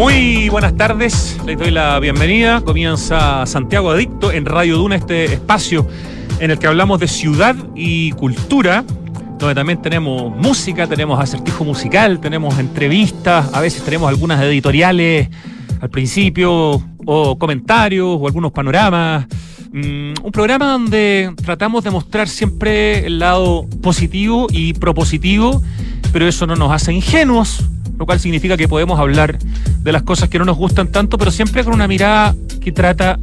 Muy buenas tardes, les doy la bienvenida. Comienza Santiago Adicto en Radio Duna, este espacio en el que hablamos de ciudad y cultura, donde también tenemos música, tenemos acertijo musical, tenemos entrevistas, a veces tenemos algunas editoriales al principio, o comentarios, o algunos panoramas. Mm, un programa donde tratamos de mostrar siempre el lado positivo y propositivo, pero eso no nos hace ingenuos, lo cual significa que podemos hablar de las cosas que no nos gustan tanto, pero siempre con una mirada que trata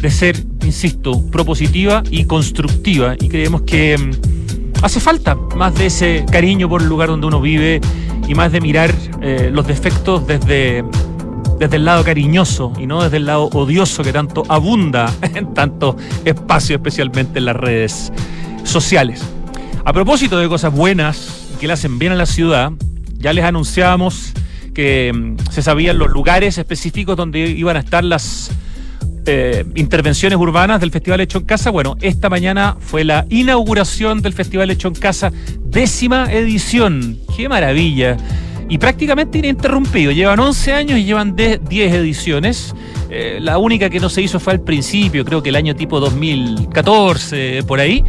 de ser, insisto, propositiva y constructiva. Y creemos que mm, hace falta más de ese cariño por el lugar donde uno vive y más de mirar eh, los defectos desde, desde el lado cariñoso y no desde el lado odioso que tanto abunda en tanto espacio, especialmente en las redes sociales. A propósito de cosas buenas que le hacen bien a la ciudad, ya les anunciábamos que mm, se sabían los lugares específicos donde iban a estar las eh, intervenciones urbanas del Festival Hecho en Casa. Bueno, esta mañana fue la inauguración del Festival Hecho en Casa, décima edición. ¡Qué maravilla! Y prácticamente ininterrumpido. Llevan 11 años y llevan 10 ediciones. Eh, la única que no se hizo fue al principio, creo que el año tipo 2014, por ahí.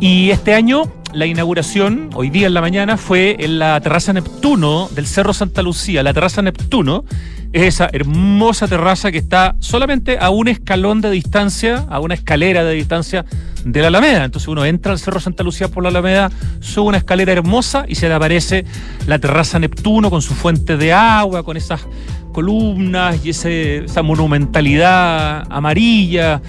Y este año la inauguración, hoy día en la mañana, fue en la terraza Neptuno del Cerro Santa Lucía. La terraza Neptuno es esa hermosa terraza que está solamente a un escalón de distancia, a una escalera de distancia de la Alameda. Entonces uno entra al Cerro Santa Lucía por la Alameda, sube una escalera hermosa y se le aparece la terraza Neptuno con su fuente de agua, con esas columnas y esa monumentalidad amarilla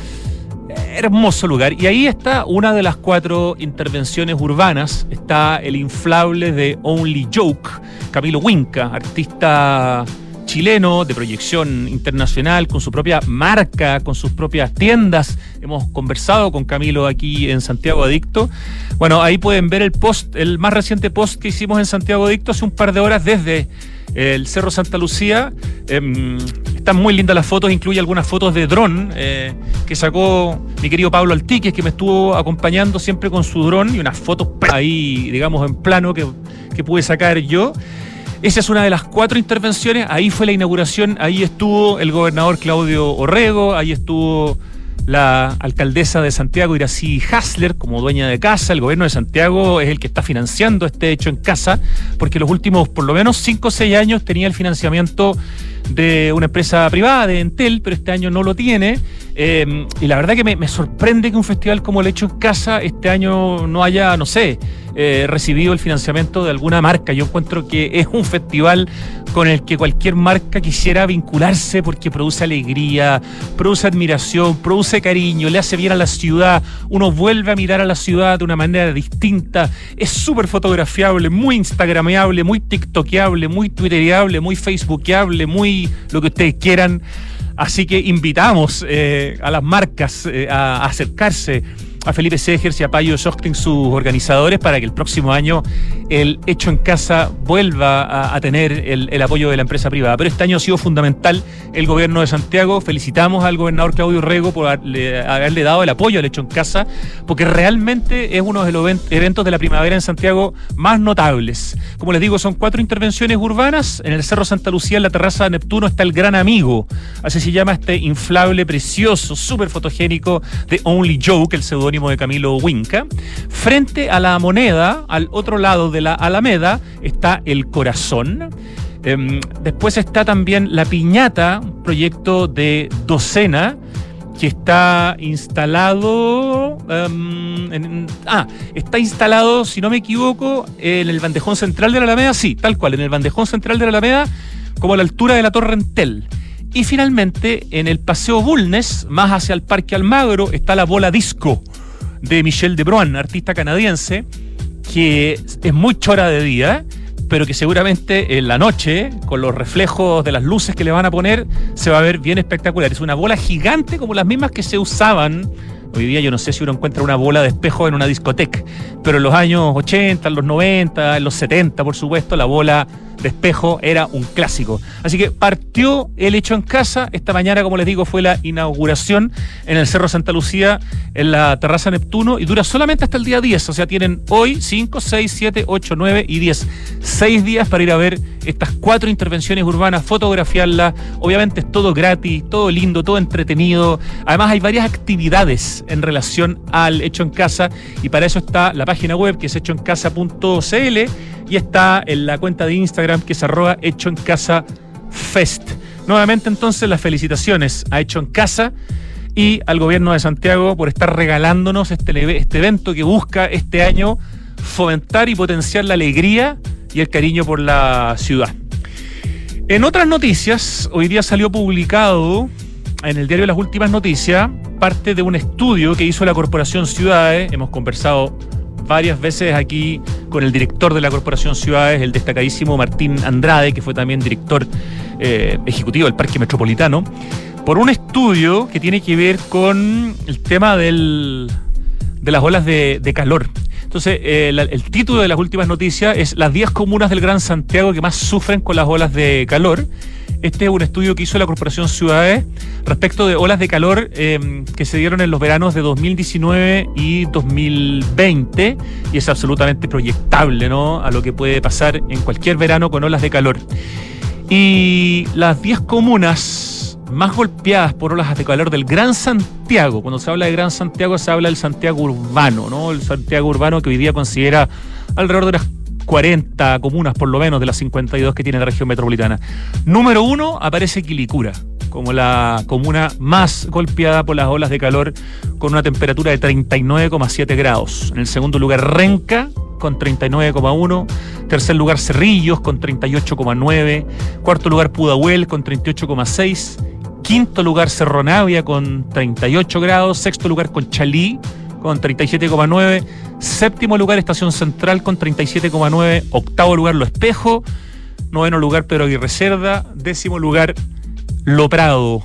hermoso lugar. Y ahí está una de las cuatro intervenciones urbanas. Está el inflable de Only Joke, Camilo Winca, artista chileno de proyección internacional, con su propia marca, con sus propias tiendas. Hemos conversado con Camilo aquí en Santiago Adicto. Bueno, ahí pueden ver el post, el más reciente post que hicimos en Santiago Adicto hace un par de horas desde el Cerro Santa Lucía. Em, están muy lindas las fotos, incluye algunas fotos de dron eh, que sacó mi querido Pablo Altiques, que me estuvo acompañando siempre con su dron y unas fotos ahí, digamos, en plano que, que pude sacar yo. Esa es una de las cuatro intervenciones. Ahí fue la inauguración, ahí estuvo el gobernador Claudio Orrego, ahí estuvo la alcaldesa de Santiago, Irací Hasler, como dueña de casa. El gobierno de Santiago es el que está financiando este hecho en casa, porque los últimos por lo menos 5 o 6 años tenía el financiamiento de una empresa privada, de Entel, pero este año no lo tiene. Eh, y la verdad que me, sorprende que un festival como el hecho en casa este año no haya, no sé, eh, recibido el financiamiento de alguna marca. Yo encuentro que es un festival con el que cualquier marca quisiera vincularse porque produce alegría, produce admiración, produce cariño, le hace bien a la ciudad, uno vuelve a mirar a la ciudad de una manera distinta, es súper fotografiable, muy instagrameable, muy tiktokeable, muy twitterable, muy facebookeable, muy lo que ustedes quieran. Así que invitamos eh, a las marcas eh, a acercarse a Felipe Segers y a Payo Schosting, sus organizadores, para que el próximo año el hecho en casa vuelva a, tener el, apoyo de la empresa privada. Pero este año ha sido fundamental el gobierno de Santiago. Felicitamos al gobernador Claudio Rego por haberle, dado el apoyo al hecho en casa, porque realmente es uno de los eventos de la primavera en Santiago más notables. Como les digo, son cuatro intervenciones urbanas. En el Cerro Santa Lucía, en la terraza de Neptuno, está el gran amigo. Así se llama este inflable precioso, súper fotogénico de Only Joke, el seudónimo de Camilo Winca. Frente a la moneda, al otro lado de la Alameda, está el corazón. Em, después está también la piñata, un proyecto de docena que está instalado. Em, ah, está instalado, si no me equivoco, en el bandejón central de la Alameda. Sí, tal cual, en el bandejón central de la Alameda, como a la altura de la Torre Entel. Y finalmente, en el Paseo Bulnes, más hacia el Parque Almagro, está la bola disco de Michel de Bruin, artista canadiense, que es muy chora de día, pero que seguramente en la noche, con los reflejos de las luces que le van a poner, se va a ver bien espectacular. Es una bola gigante como las mismas que se usaban. Hoy día yo no sé si uno encuentra una bola de espejo en una discoteca, pero en los años 80, en los 90, en los 70, por supuesto, la bola de espejo era un clásico. Así que partió el hecho en casa. Esta mañana, como les digo, fue la inauguración en el Cerro Santa Lucía, en la terraza Neptuno, y dura solamente hasta el día 10. O sea, tienen hoy 5, 6, 7, 8, 9 y 10. Seis días para ir a ver estas cuatro intervenciones urbanas, fotografiarlas. Obviamente es todo gratis, todo lindo, todo entretenido. Además, hay varias actividades en relación al hecho en casa, y para eso está la página web que es hechoencasa.cl y está en la cuenta de Instagram que es arroba hecho en casa fest. Nuevamente entonces las felicitaciones a Hecho en Casa y al gobierno de Santiago por estar regalándonos este, este evento que busca este año fomentar y potenciar la alegría y el cariño por la ciudad. En otras noticias, hoy día salió publicado en el diario Las Últimas Noticias parte de un estudio que hizo la Corporación Ciudades. Hemos conversado varias veces aquí con el director de la Corporación Ciudades, el destacadísimo Martín Andrade, que fue también director eh, ejecutivo del Parque Metropolitano, por un estudio que tiene que ver con el tema del, de las olas de, calor. Entonces, eh, el título de las últimas noticias es Las 10 comunas del Gran Santiago que más sufren con las olas de calor. Este es un estudio que hizo la Corporación Ciudades respecto de olas de calor em, que se dieron en los veranos de 2019 y 2020 y es absolutamente proyectable ¿no? a lo que puede pasar en cualquier verano con olas de calor. Y las 10 comunas más golpeadas por olas de calor del Gran Santiago, cuando se habla de Gran Santiago se habla del Santiago urbano, ¿no? El Santiago urbano que hoy día considera alrededor de las 40 comunas por lo menos de las 52 que tiene la región metropolitana. Número uno aparece Quilicura, como la comuna más golpeada por las olas de calor, con una temperatura de 39,7 grados. En el segundo lugar, Renca, con 39,1. Tercer lugar, Cerrillos, con 38,9. Cuarto lugar, Pudahuel, con 38,6. Quinto lugar, Cerro Navia, con 38 grados. Sexto lugar, Conchalí, con 37,9. Séptimo lugar, Estación Central con 37,9. Octavo lugar, Lo Espejo. Noveno lugar, Pedro Aguirre Cerda. Décimo lugar, Lo Prado.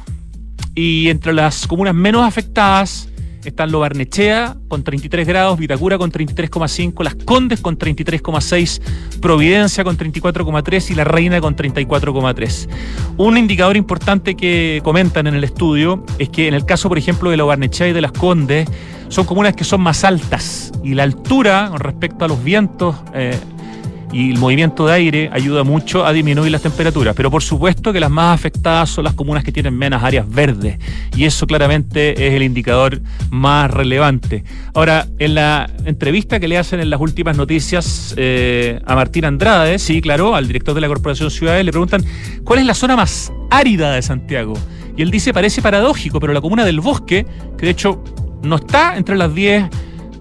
Y entre las comunas menos afectadas están Lo Barnechea con 33 grados, Vitacura con 33,5, Las Condes con 33,6, Providencia con 34,3 y La Reina con 34,3. Un indicador importante que comentan en el estudio es que en el caso, por ejemplo, de Lo Barnechea y de Las Condes, son comunas que son más altas y la altura con respecto a los vientos eh, y el movimiento de aire ayuda mucho a disminuir las temperaturas. Pero por supuesto que las más afectadas son las comunas que tienen menos áreas verdes y eso claramente es el indicador más relevante. Ahora, en la entrevista que le hacen en las últimas noticias eh, a Martín Andrade, sí, claro, al director de la Corporación Ciudades, le preguntan cuál es la zona más árida de Santiago. Y él dice, parece paradójico, pero la comuna del Bosque, que de hecho no está entre las 10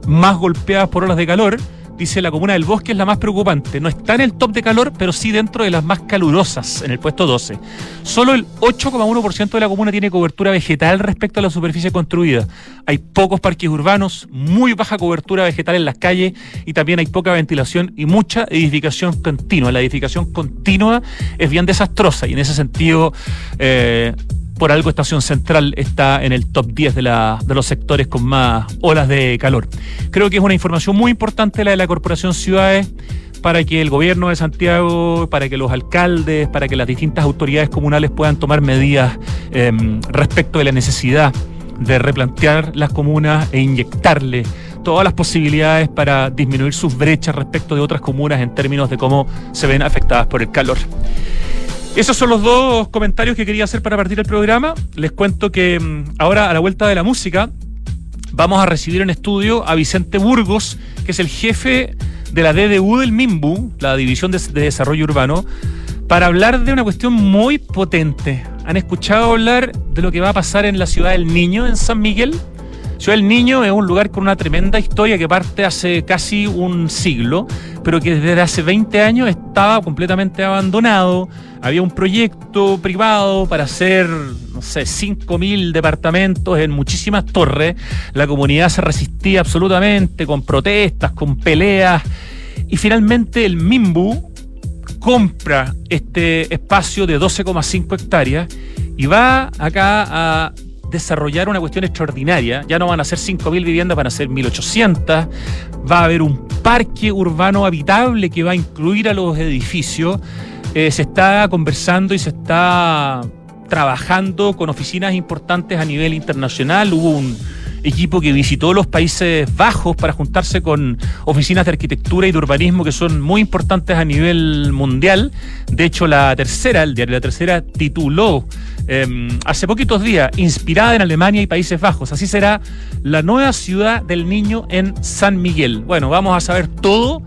más golpeadas por olas de calor. Dice la comuna del Bosque es la más preocupante. No está en el top de calor, pero sí dentro de las más calurosas, en el puesto 12. Solo el 8,1% de la comuna tiene cobertura vegetal respecto a la superficie construida. Hay pocos parques urbanos, muy baja cobertura vegetal en las calles y también hay poca ventilación y mucha edificación continua. La edificación continua es bien desastrosa y en ese sentido eh, por algo Estación Central está en el top 10 de, los sectores con más olas de calor. Creo que es una información muy importante la de la Corporación Ciudades para que el gobierno de Santiago, para que los alcaldes, para que las distintas autoridades comunales puedan tomar medidas em, respecto de la necesidad de replantear las comunas e inyectarle todas las posibilidades para disminuir sus brechas respecto de otras comunas en términos de cómo se ven afectadas por el calor. Esos son los dos comentarios que quería hacer para partir el programa. Les cuento que mm, ahora a la vuelta de la música vamos a recibir en estudio a Vicente Burgos, que es el jefe de la DDU del MIMBU, la División de, Desarrollo Urbano, para hablar de una cuestión muy potente. ¿Han escuchado hablar de lo que va a pasar en la ciudad del Niño, en San Miguel? Ciudad del Niño es un lugar con una tremenda historia que parte hace casi un siglo, pero que desde hace 20 años estaba completamente abandonado. Había un proyecto privado para hacer, no sé, 5.000 departamentos en muchísimas torres. La comunidad se resistía absolutamente con protestas, con peleas. Y finalmente el MIMBU compra este espacio de 12,5 hectáreas y va acá a desarrollar una cuestión extraordinaria. Ya no van a ser 5.000 viviendas, van a ser 1.800. Va a haber un parque urbano habitable que va a incluir a los edificios. eh, se está conversando y se está trabajando con oficinas importantes a nivel internacional. Hubo un equipo que visitó los Países Bajos para juntarse con oficinas de arquitectura y de urbanismo que son muy importantes a nivel mundial. De hecho, la tercera, el diario La Tercera, tituló em, hace poquitos días, inspirada en Alemania y Países Bajos. Así será la nueva ciudad del niño en San Miguel. Bueno, vamos a saber todo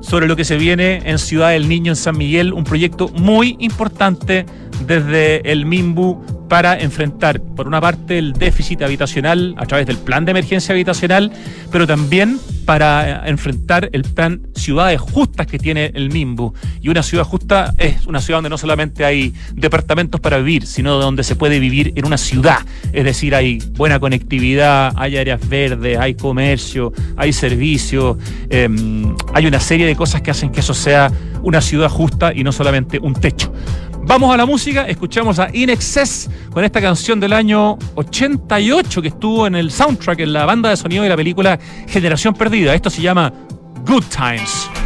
sobre lo que se viene en Ciudad del Niño en San Miguel, un proyecto muy importante desde el MIMBU para enfrentar, por una parte, el déficit habitacional a través del plan de emergencia habitacional, pero también para enfrentar el plan Ciudades Justas que tiene el MIMBU. Y una ciudad justa es una ciudad donde no solamente hay departamentos para vivir, sino donde se puede vivir en una ciudad. Es decir, hay buena conectividad, hay áreas verdes, hay comercio, hay servicios, em, hay una serie de cosas que hacen que eso sea una ciudad justa y no solamente un techo. Vamos a la música, escuchamos a In Excess con esta canción del año 88 que estuvo en el soundtrack, en la banda de sonido de la película Generación Perdida. Esto se llama Good Times.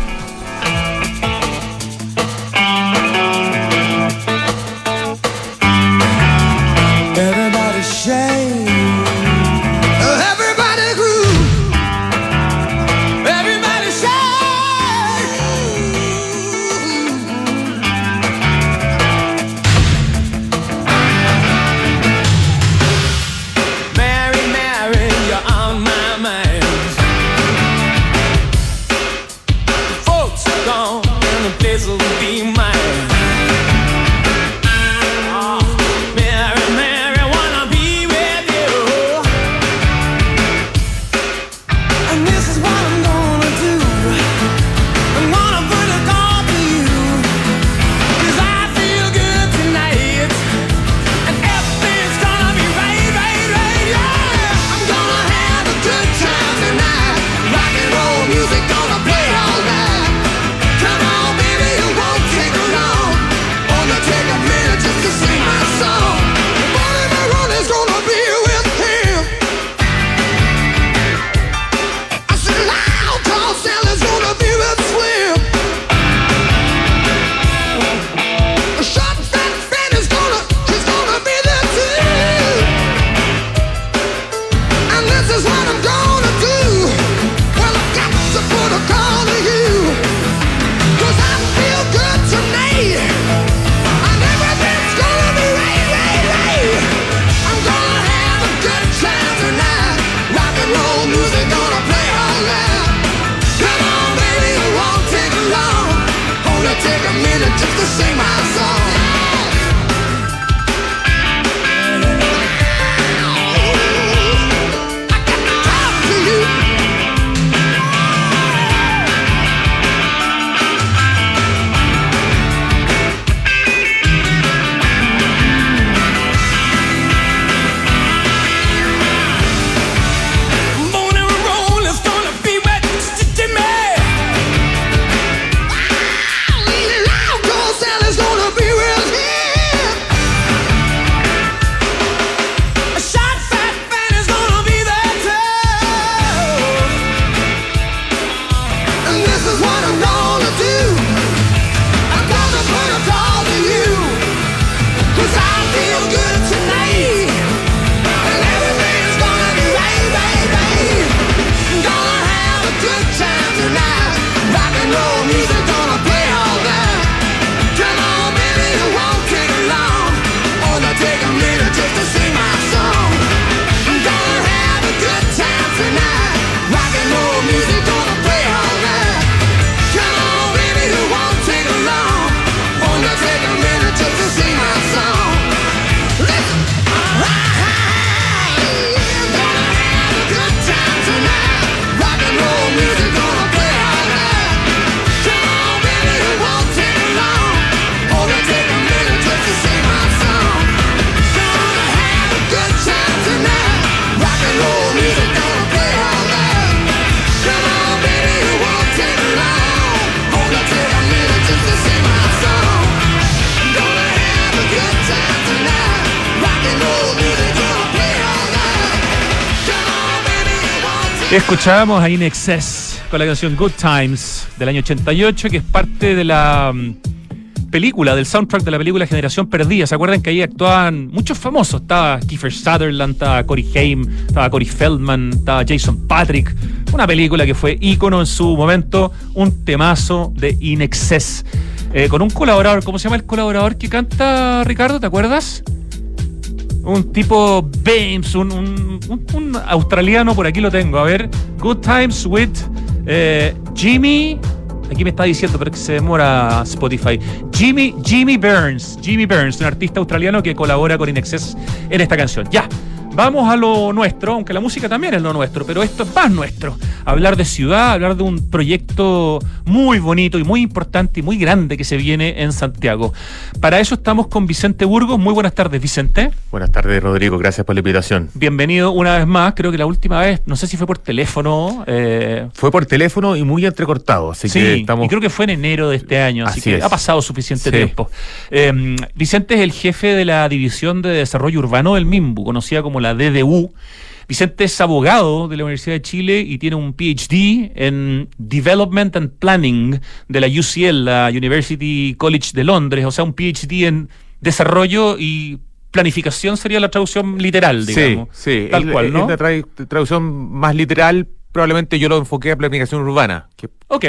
Escuchábamos a In Excess con la canción Good Times del año 88, que es parte de la mm, película, del soundtrack de la película Generación Perdida. ¿Se acuerdan que ahí actuaban muchos famosos? Estaba Kiefer Sutherland, estaba Corey Haim, estaba Corey Feldman, estaba Jason Patrick. Una película que fue ícono en su momento, un temazo de In Excess. Eh, con un colaborador, ¿cómo se llama el colaborador que canta Ricardo? ¿Te acuerdas? Un tipo Bames, un, un, australiano, por aquí lo tengo. A ver, Good Times with eh, Jimmy. Aquí me está diciendo, pero que se demora Spotify. Jimmy, Jimmy Burns. Jimmy Burns, un artista australiano que colabora con Inexcess en esta canción. Ya. Vamos a lo nuestro, aunque la música también es lo nuestro, pero esto es más nuestro. Hablar de ciudad, hablar de un proyecto muy bonito y muy importante y muy grande que se viene en Santiago. Para eso estamos con Vicente Burgos. Muy buenas tardes, Vicente. Buenas tardes, Rodrigo. Gracias por la invitación. Bienvenido una vez más. Creo que la última vez, no sé si fue por teléfono. Eh, fue por teléfono y muy entrecortado. Así sí, que estamos... y creo que fue en enero de este año, así, que ha pasado suficiente tiempo. Eh, Vicente es el jefe de la División de Desarrollo Urbano del MIMBU, conocida como la la DDU. Vicente es abogado de la Universidad de Chile y tiene un PhD en Development and Planning de la UCL, la University College de Londres, o sea, un PhD en desarrollo y planificación sería la traducción literal, digamos. Sí, sí. Tal cual, ¿no? Es la traducción más literal, probablemente yo lo enfoqué a planificación urbana. Que, ok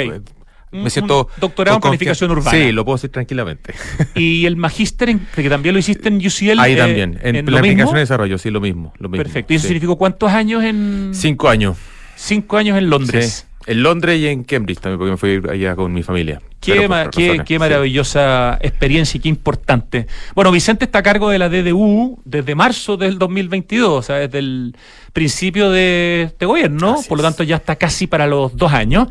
me siento. doctorado en planificación urbana. Sí, lo puedo decir tranquilamente. ¿Y el magíster, que también lo hiciste en UCL? Ahí eh, también, en, planificación y desarrollo, sí, lo mismo. Lo mismo Perfecto. ¿Y eso significó cuántos años en.? Cinco años. Cinco años en Londres. En Londres y en Cambridge también, porque me fui allá con mi familia. Qué, qué, maravillosa experiencia y qué importante. Bueno, Vicente está a cargo de la DDU desde marzo del 2022, o sea, desde el principio de este gobierno, por lo tanto ya está casi para los dos años.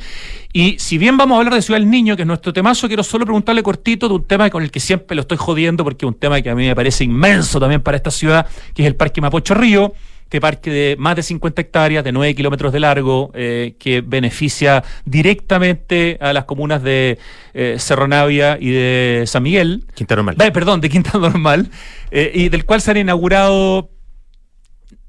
Y si bien vamos a hablar de Ciudad del Niño, que es nuestro temazo, quiero solo preguntarle cortito de un tema con el que siempre lo estoy jodiendo, porque es un tema que a mí me parece inmenso también para esta ciudad, que es el Parque Mapocho Río este parque de más de 50 hectáreas, de 9 kilómetros de largo, eh, que beneficia directamente a las comunas de eh, Cerro Navia y de San Miguel. Quinta Normal. Eh, perdón, de Quinta Normal, eh, y del cual se han inaugurado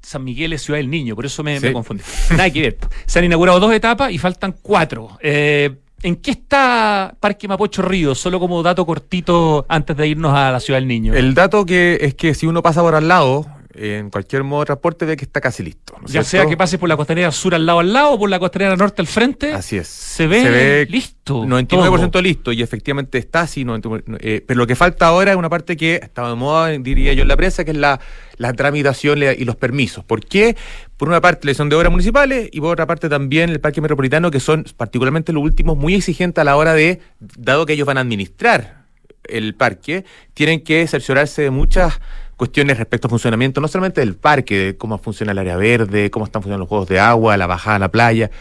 San Miguel es Ciudad del Niño, por eso me, confundí. Nada que ver. Se han inaugurado dos etapas y faltan cuatro. ¿En qué está Parque Mapocho Río? Solo como dato cortito antes de irnos a la Ciudad del Niño. El dato que es que si uno pasa por al lado, en cualquier modo de transporte ve que está casi listo. ya sea que pase por la costanera sur al lado al lado o por la costanera norte al frente. Así es. Se ve, listo. 99% listo y efectivamente está así. Eh, pero lo que falta ahora es una parte que estaba de moda, diría yo, en la prensa, que es la, la tramitación y los permisos. ¿Por qué? Por una parte, la son de obras municipales y por otra parte también el Parque Metropolitano, que son particularmente los últimos muy exigentes a la hora de, dado que ellos van a administrar el parque, tienen que cerciorarse de muchas cuestiones respecto al funcionamiento, no solamente del parque, de cómo funciona el área verde, cómo están funcionando los juegos de agua, la bajada a la playa,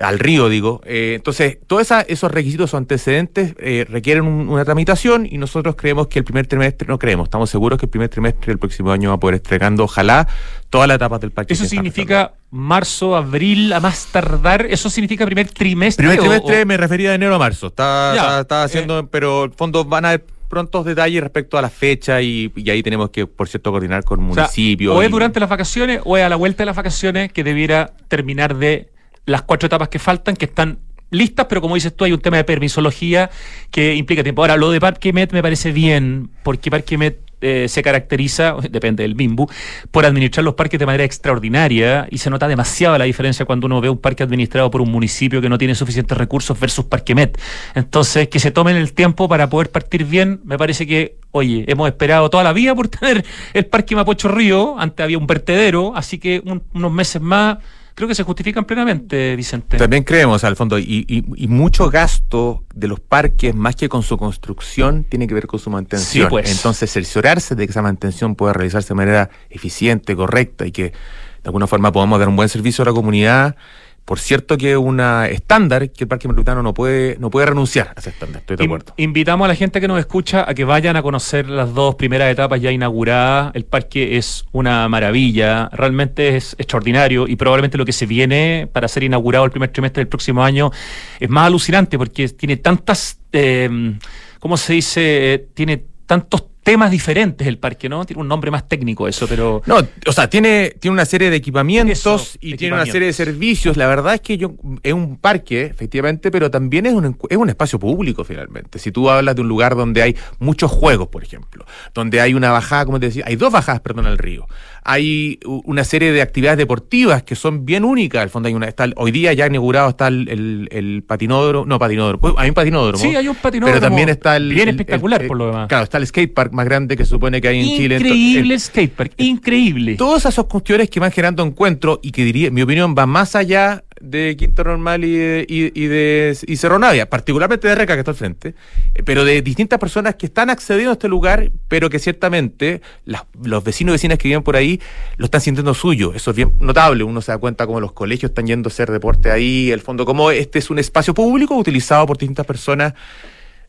al río, digo. Eh, entonces, todos esos requisitos o antecedentes eh, requieren una tramitación y nosotros creemos que el primer trimestre, no creemos, estamos seguros que el primer trimestre del próximo año va a poder estregando, ojalá, todas las etapas del parque. ¿Eso significa marzo, abril, a más tardar? ¿Eso significa primer trimestre? Primer trimestre me refería de enero a marzo. Está, está, haciendo, eh. pero el fondo van a prontos detalles respecto a la fecha y, ahí tenemos que, por cierto, coordinar con municipios. O, es durante las vacaciones o es a la vuelta de las vacaciones que debiera terminar de las cuatro etapas que faltan, que están listas, pero como dices tú, hay un tema de permisología que implica tiempo. Ahora, lo de Parque Met me parece bien, porque Parque Met eh, se caracteriza, depende del BIMBU, por administrar los parques de manera extraordinaria y se nota demasiado la diferencia cuando uno ve un parque administrado por un municipio que no tiene suficientes recursos versus Parque Met. Entonces, que se tomen el tiempo para poder partir bien, me parece que, oye, hemos esperado toda la vida por tener el Parque Mapocho Río, antes había un vertedero, así que unos meses más creo que se justifican plenamente, Vicente. También creemos, al fondo, y, mucho gasto de los parques, más que con su construcción, tiene que ver con su mantención. pues. Entonces, cerciorarse de que esa mantención pueda realizarse de manera eficiente, correcta y que de alguna forma podamos dar un buen servicio a la comunidad por cierto que es una estándar que el Parque Metropolitano no puede, no puede renunciar a ese estándar, estoy de acuerdo. Invitamos a la gente que nos escucha a que vayan a conocer las dos primeras etapas ya inauguradas. El parque es una maravilla, realmente es extraordinario y probablemente lo que se viene para ser inaugurado el primer trimestre del próximo año es más alucinante porque tiene tantas, eh, ¿cómo se dice? tiene tantos temas diferentes el parque, ¿no? Tiene un nombre más técnico eso, pero... No, o sea, tiene, tiene una serie de equipamientos y tiene una serie de servicios. La verdad es que yo, es un parque, efectivamente, pero también es un, es un espacio público, finalmente. Si tú hablas de un lugar donde hay muchos juegos, por ejemplo, donde hay una bajada, como te decía, hay dos bajadas, perdón, al río. Hay una serie de actividades deportivas que son bien únicas. Al fondo hay una, está, hoy día ya inaugurado está el, el, patinódromo, no patinódromo, hay un patinódromo. Sí, hay un patinódromo. Pero también está el... Bien espectacular, por lo demás. Claro, está el skatepark más grande que se supone que hay en Chile. Increíble skatepark, increíble. Todas esas cuestiones que van generando encuentros y que diría, mi opinión, va más allá de Quinto Normal y de, y, de y Cerro Navia, particularmente de Reca que está al frente, eh, pero de distintas personas que están accediendo a este lugar, pero que ciertamente los vecinos y vecinas que viven por ahí lo están sintiendo suyo. Eso es bien notable. Uno se da cuenta como los colegios están yendo a hacer deporte ahí, el fondo, como este es un espacio público utilizado por distintas personas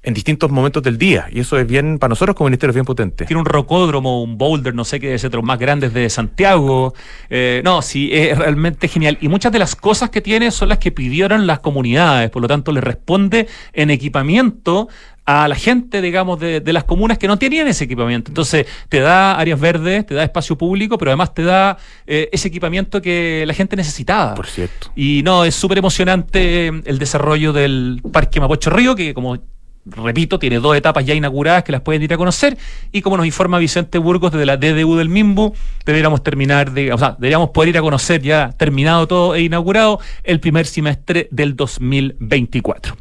en distintos momentos del día. Y eso es bien, para nosotros como ministerio, es bien potente. Tiene un rocódromo, un boulder, no sé qué, otro más grandes de Santiago. Eh, no, sí, es realmente genial. Y muchas de las cosas que tiene son las que pidieron las comunidades, por lo tanto le responde en equipamiento a la gente, digamos, de, las comunas que no tenían ese equipamiento. Entonces, te da áreas verdes, te da espacio público, pero además te da eh, ese equipamiento que la gente necesitaba. Por cierto. Y no, es súper emocionante el desarrollo del Parque Mapocho Río, que como repito, tiene dos etapas ya inauguradas que las pueden ir a conocer y como nos informa Vicente Burgos desde la DDU del Mimbu, deberíamos terminar de, o sea, deberíamos poder ir a conocer ya terminado todo e inaugurado el primer semestre del 2024.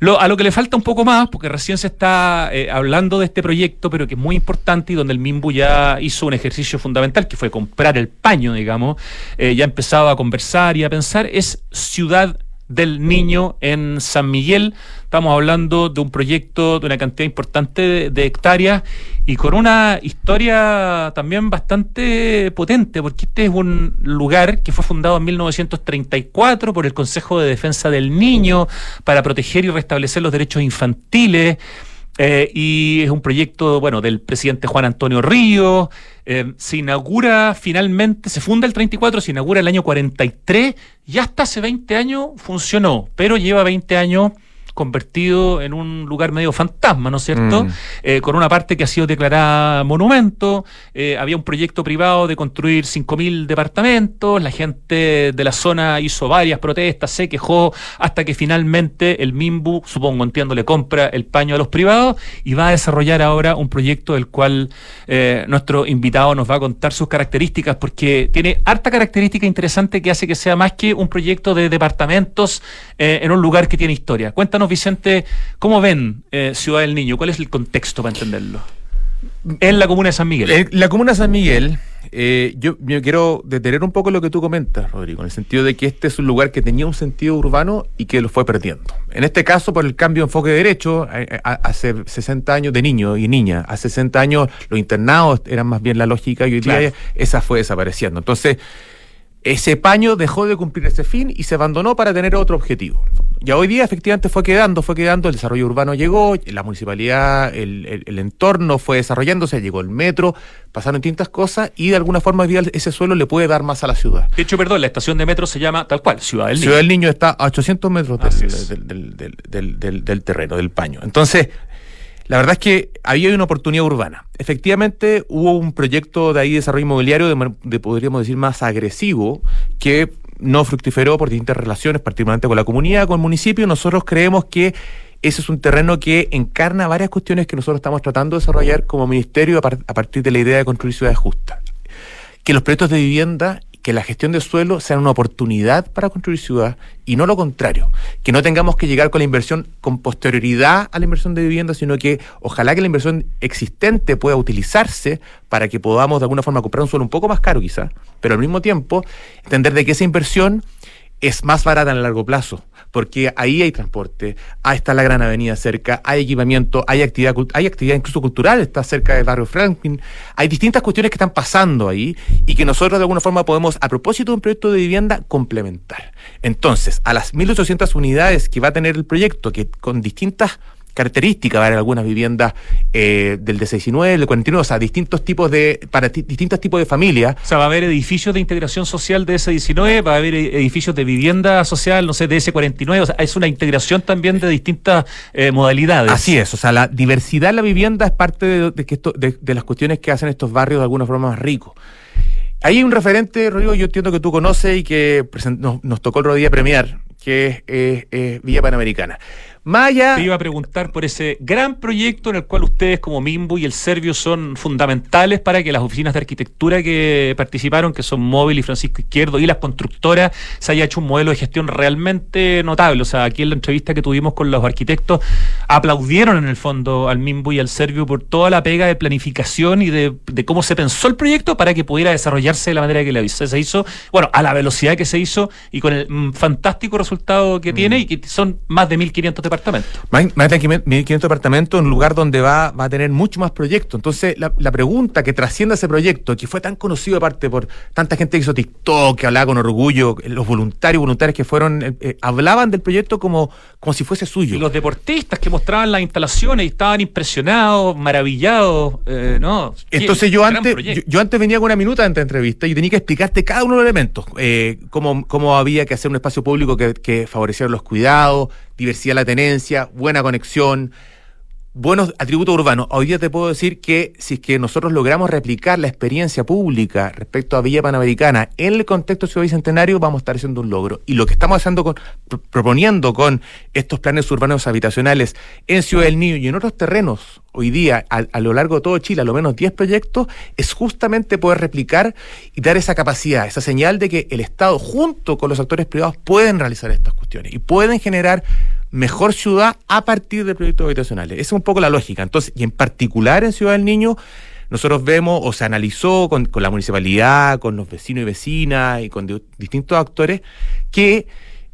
Lo, a lo que le falta un poco más, porque recién se está eh, hablando de este proyecto, pero que es muy importante y donde el Mimbu ya hizo un ejercicio fundamental, que fue comprar el paño, digamos, eh, ya empezaba a conversar y a pensar, es Ciudad del Niño en San Miguel. Estamos hablando de un proyecto de una cantidad importante de, hectáreas y con una historia también bastante potente, porque este es un lugar que fue fundado en 1934 por el Consejo de Defensa del Niño para proteger y restablecer los derechos infantiles. Eh, y es un proyecto, bueno, del presidente Juan Antonio Ríos. Eh, se inaugura finalmente, se funda el 34, se inaugura el año 43 y hasta hace 20 años funcionó, pero lleva 20 años convertido en un lugar medio fantasma, ¿no es cierto? Mm. Eh, con una parte que ha sido declarada monumento, eh, había un proyecto privado de construir 5.000 departamentos, la gente de la zona hizo varias protestas, se quejó, hasta que finalmente el MIMBU, supongo, entiendo, le compra el paño a los privados y va a desarrollar ahora un proyecto del cual eh, nuestro invitado nos va a contar sus características, porque tiene harta característica interesante que hace que sea más que un proyecto de departamentos en un lugar que tiene historia. Cuéntanos Vicente, ¿cómo ven eh, Ciudad del Niño? ¿Cuál es el contexto para entenderlo? En la comuna de San Miguel. En la comuna de San Miguel, eh, yo, quiero detener un poco lo que tú comentas, Rodrigo, en el sentido de que este es un lugar que tenía un sentido urbano y que lo fue perdiendo. En este caso, por el cambio de enfoque de derecho, hace 60 años de niño y niña, hace 60 años los internados eran más bien la lógica y hoy día esa fue desapareciendo. Entonces, ese paño dejó de cumplir ese fin y se abandonó para tener otro objetivo. Ya hoy día efectivamente fue quedando, fue quedando, el desarrollo urbano llegó, la municipalidad, el, entorno fue desarrollándose, llegó el metro, pasaron distintas cosas y de alguna forma ese suelo le puede dar más a la ciudad. De hecho, perdón, la estación de metro se llama tal cual, Ciudad del Niño. Ciudad del Niño está a 800 metros del, del terreno, del paño. Entonces, la verdad es que hay una oportunidad urbana. Efectivamente, hubo un proyecto de ahí de desarrollo inmobiliario, de, podríamos decir, más agresivo, que no fructiferó por distintas relaciones, particularmente con la comunidad, con el municipio. Nosotros creemos que ese es un terreno que encarna varias cuestiones que nosotros estamos tratando de desarrollar como ministerio a partir de la idea de construir ciudades justas. Que los proyectos de vivienda que la gestión de suelo sea una oportunidad para construir ciudad y no lo contrario, que no tengamos que llegar con la inversión con posterioridad a la inversión de vivienda, sino que ojalá que la inversión existente pueda utilizarse para que podamos de alguna forma comprar un suelo un poco más caro quizás, pero al mismo tiempo entender de que esa inversión es más barata en el largo plazo porque ahí hay transporte, ahí está la gran avenida cerca, hay equipamiento, hay actividad, hay actividad incluso cultural, está cerca del barrio Franklin, hay distintas cuestiones que están pasando ahí y que nosotros de alguna forma podemos, a propósito de un proyecto de vivienda, complementar. Entonces, a las 1.800 unidades que va a tener el proyecto, que con distintas características, va a haber algunas viviendas eh, del D69, del 49, o sea, distintos tipos de, para distintos tipos de familias. O sea, va a haber edificios de integración social de S19, va a haber e-, edificios de vivienda social, no sé, de S49, o sea, es una integración también de distintas eh, modalidades. Así es, o sea, la diversidad de la vivienda es parte de, de, de las cuestiones que hacen estos barrios de alguna forma más ricos. Hay un referente, Rodrigo, yo entiendo que tú conoces y que nos, tocó el otro día premiar, que es Villa Panamericana. Maya. Te iba a preguntar por ese gran proyecto en el cual ustedes como Mimbo y el Servio son fundamentales para que las oficinas de arquitectura que participaron, que son Móvil y Francisco Izquierdo y las constructoras, se haya hecho un modelo de gestión realmente notable. O sea, aquí en la entrevista que tuvimos con los arquitectos, aplaudieron en el fondo al Mimbo y al Servio por toda la pega de planificación y de, cómo se pensó el proyecto para que pudiera desarrollarse de la manera que se hizo, bueno, a la velocidad que se hizo y con el mm, fantástico resultado que mm. tiene y que son más de 1.500 departamentos departamentos. Más, de 1.500 departamentos en un lugar donde va, va a tener mucho más proyectos. Entonces, la, pregunta que trasciende ese proyecto, que fue tan conocido aparte por tanta gente que hizo TikTok, que hablaba con orgullo, los voluntarios, voluntarios que fueron, eh, eh, hablaban del proyecto como, como si fuese suyo. Y los deportistas que mostraban las instalaciones y estaban impresionados, maravillados, eh, ¿no? Entonces yo antes, yo, antes venía con una minuta de entrevista y tenía que explicarte cada uno de los elementos, cómo, cómo había que hacer un espacio público que, que favoreciera los cuidados, diversidad de la tenencia, buena conexión, buenos atributos urbanos. Hoy día te puedo decir que si es que nosotros logramos replicar la experiencia pública respecto a Villa Panamericana en el contexto ciudad bicentenario, vamos a estar haciendo un logro. Y lo que estamos haciendo con, proponiendo con estos planes urbanos habitacionales en Ciudad del Niño y en otros terrenos hoy día a, lo largo de todo Chile, a lo menos 10 proyectos, es justamente poder replicar y dar esa capacidad, esa señal de que el Estado junto con los actores privados pueden realizar estas cuestiones y pueden generar mejor ciudad a partir de proyectos habitacionales. Esa es un poco la lógica. Entonces, y en particular en Ciudad del Niño, nosotros vemos o se analizó con, la municipalidad, con los vecinos y vecinas y con distintos actores que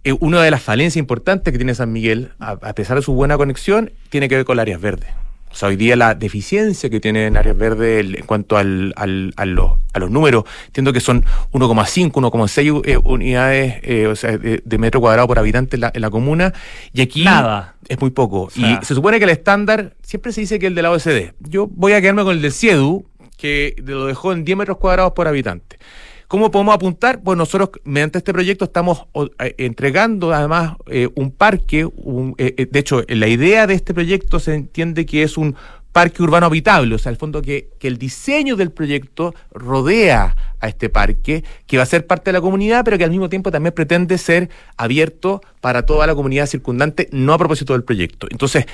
eh, una de las falencias importantes que tiene San Miguel, a, pesar de su buena conexión, tiene que ver con las áreas verdes. O sea, hoy día la deficiencia que tiene en áreas verdes en cuanto al, al, a, los, a los números, entiendo que son 1,5, 1,6 eh, unidades eh, o sea, de, metro cuadrado por habitante en la, en la comuna. Y aquí Nada. es muy poco. y se supone que el estándar, siempre se dice que el de la OSD. Yo voy a quedarme con el del CIEDU, que lo dejó en 10 metros cuadrados por habitante. ¿Cómo podemos apuntar? Pues nosotros, mediante este proyecto, estamos eh, entregando además eh, un parque. Eh, de hecho, la idea de este proyecto se entiende que es un parque urbano habitable, o sea, al fondo que, que el diseño del proyecto rodea a este parque, que va a ser parte de la comunidad, pero que al mismo tiempo también pretende ser abierto para toda la comunidad circundante, no a propósito del proyecto. Entonces,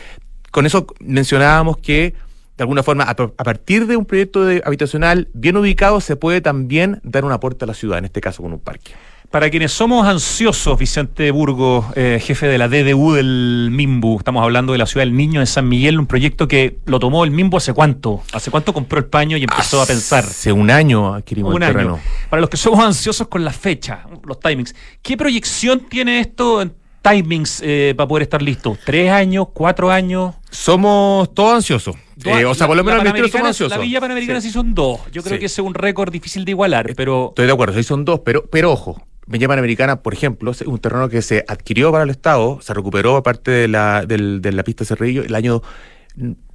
con eso mencionábamos que de alguna forma, a, partir de un proyecto de habitacional bien ubicado, se puede también dar un aporte a la ciudad, en este caso con un parque. Para quienes somos ansiosos, Vicente Burgos, eh, jefe de la DDU del MIMBU, estamos hablando de la ciudad del Niño en San Miguel, un proyecto que lo tomó el MIMBU hace cuánto, hace cuánto compró el paño y empezó a pensar. Hace un año adquirimos un Año. Para los que somos ansiosos con la fecha, los timings, ¿qué proyección tiene esto en timings eh, para poder estar listo? ¿Tres años? ¿Cuatro años? Somos todos ansiosos. Eh, o sea, por lo menos el somos ansiosos. La Villa Panamericana sí, son dos. Yo creo que ese es un récord difícil de igualar, pero... Estoy de acuerdo, sí son dos, pero, pero ojo, Villa Panamericana, por ejemplo, es un terreno que se adquirió para el Estado, se recuperó aparte de la, de la pista Cerrillo el año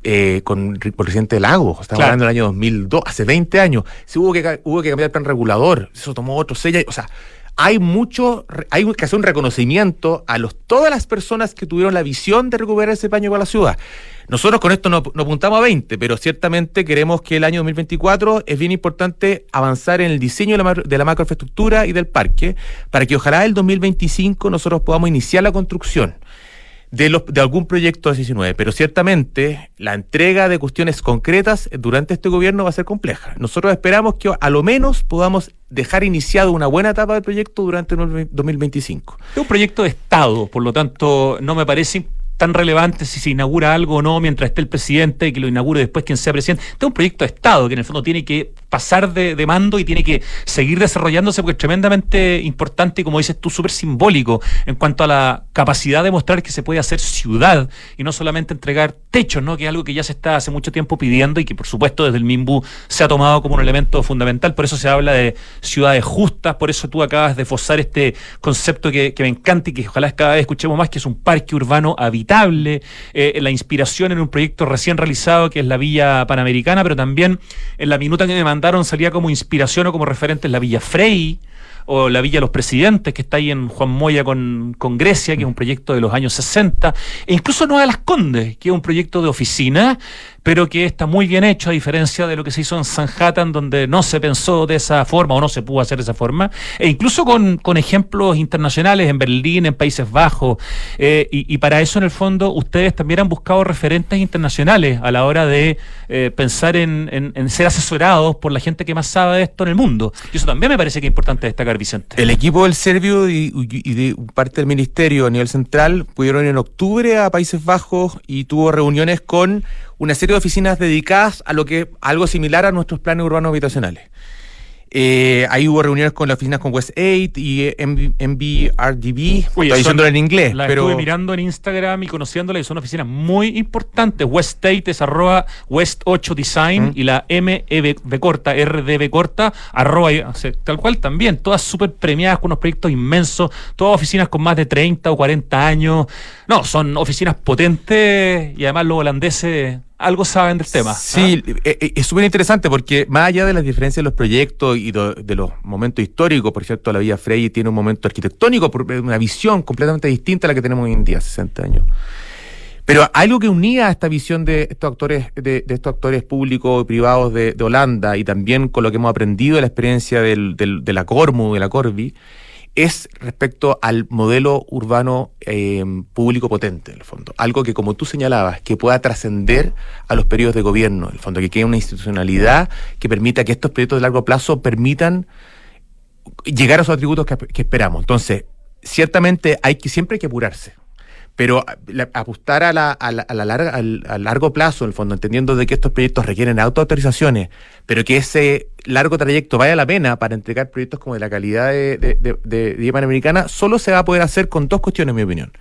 eh, con el presidente Lago, estamos hablando del año 2002, hace 20 años. Se hubo que, hubo que cambiar el plan regulador, eso tomó otro sello, o sea, hay mucho, hay que hacer un reconocimiento a los, todas las personas que tuvieron la visión de recuperar ese paño para la ciudad. Nosotros con esto no, apuntamos a 20, pero ciertamente queremos que el año 2024 es bien importante avanzar en el diseño de la, de y del parque, para que ojalá el 2025 nosotros podamos iniciar la construcción de, los, de algún proyecto de 19, pero ciertamente la entrega de cuestiones concretas durante este gobierno va a ser compleja. Nosotros esperamos que a lo menos podamos dejar iniciado una buena etapa del proyecto durante el 2025. Es un proyecto de Estado, por lo tanto no me parece tan relevante si se inaugura algo o no mientras esté el presidente y que lo inaugure después quien sea presidente. Este es un proyecto de Estado que en el fondo tiene que pasar de, mando y tiene que seguir desarrollándose porque es tremendamente importante y como dices tú, súper simbólico en cuanto a la capacidad de mostrar que se puede hacer ciudad y no solamente entregar techos, ¿no? que es algo que ya se está hace mucho tiempo pidiendo y que por supuesto desde el MIMBU se ha tomado como un elemento fundamental, por eso se habla de ciudades justas, por eso tú acabas de fosar este concepto que, que me encanta y que ojalá cada vez escuchemos más, que es un parque urbano habitable, eh, la inspiración en un proyecto recién realizado que es la Villa Panamericana, pero también en la minuta que me mandó salía como inspiración o como referente en la Villa Frey o la Villa Los Presidentes, que está ahí en Juan Moya con, con Grecia, que es un proyecto de los años 60, e incluso Nueva Las Condes, que es un proyecto de oficina, pero que está muy bien hecho, a diferencia de lo que se hizo en Sanhattan, donde no se pensó de esa forma o no se pudo hacer de esa forma, e incluso con, con ejemplos internacionales en Berlín, en Países Bajos, eh, y, para eso en el fondo ustedes también han buscado referentes internacionales a la hora de eh, pensar en, en, en, ser asesorados por la gente que más sabe de esto en el mundo. Y eso también me parece que es importante destacar, Vicente. El equipo del Servio y, y de parte del Ministerio a nivel central pudieron en octubre a Países Bajos y tuvo reuniones con una serie de oficinas dedicadas a lo que algo similar a nuestros planes urbanos habitacionales. Eh, ahí hubo reuniones con las oficinas con West 8 y MBRDB. Estoy diciéndolo en inglés. La pero... estuve mirando en Instagram y conociéndola y son oficinas muy importantes. West 8 es arroba West 8 Design ¿Mm? y la MEB corta, RDB corta, arroba tal cual también. Todas súper premiadas con unos proyectos inmensos. Todas oficinas con más de 30 o 40 años. No, son oficinas potentes y además los holandeses algo saben del tema. Sí, ¿ah? Eh, eh, es súper interesante porque más allá de las diferencias de los proyectos y de, los momentos históricos, por cierto, la Villa Frey tiene un momento arquitectónico, una visión completamente distinta a la que tenemos hoy en día, 60 años. Pero algo que unía a esta visión de estos actores, de, de estos actores públicos y privados de, Holanda y también con lo que hemos aprendido de la experiencia de la Cormu, de la Corvi, es respecto al modelo urbano eh, público potente, en el fondo. Algo que, como tú señalabas, que pueda trascender a los periodos de gobierno, en el fondo, que quede una institucionalidad que permita que estos proyectos de largo plazo permitan llegar a esos atributos que, que esperamos. Entonces, ciertamente hay que siempre hay que apurarse pero apostar a, la, a, la, a, la larga, al, largo plazo, en el fondo, entendiendo de que estos proyectos requieren autoautorizaciones, pero que ese largo trayecto vaya la pena para entregar proyectos como de la calidad de, de, de, de, de Panamericana, solo se va a poder hacer con dos cuestiones, en mi opinión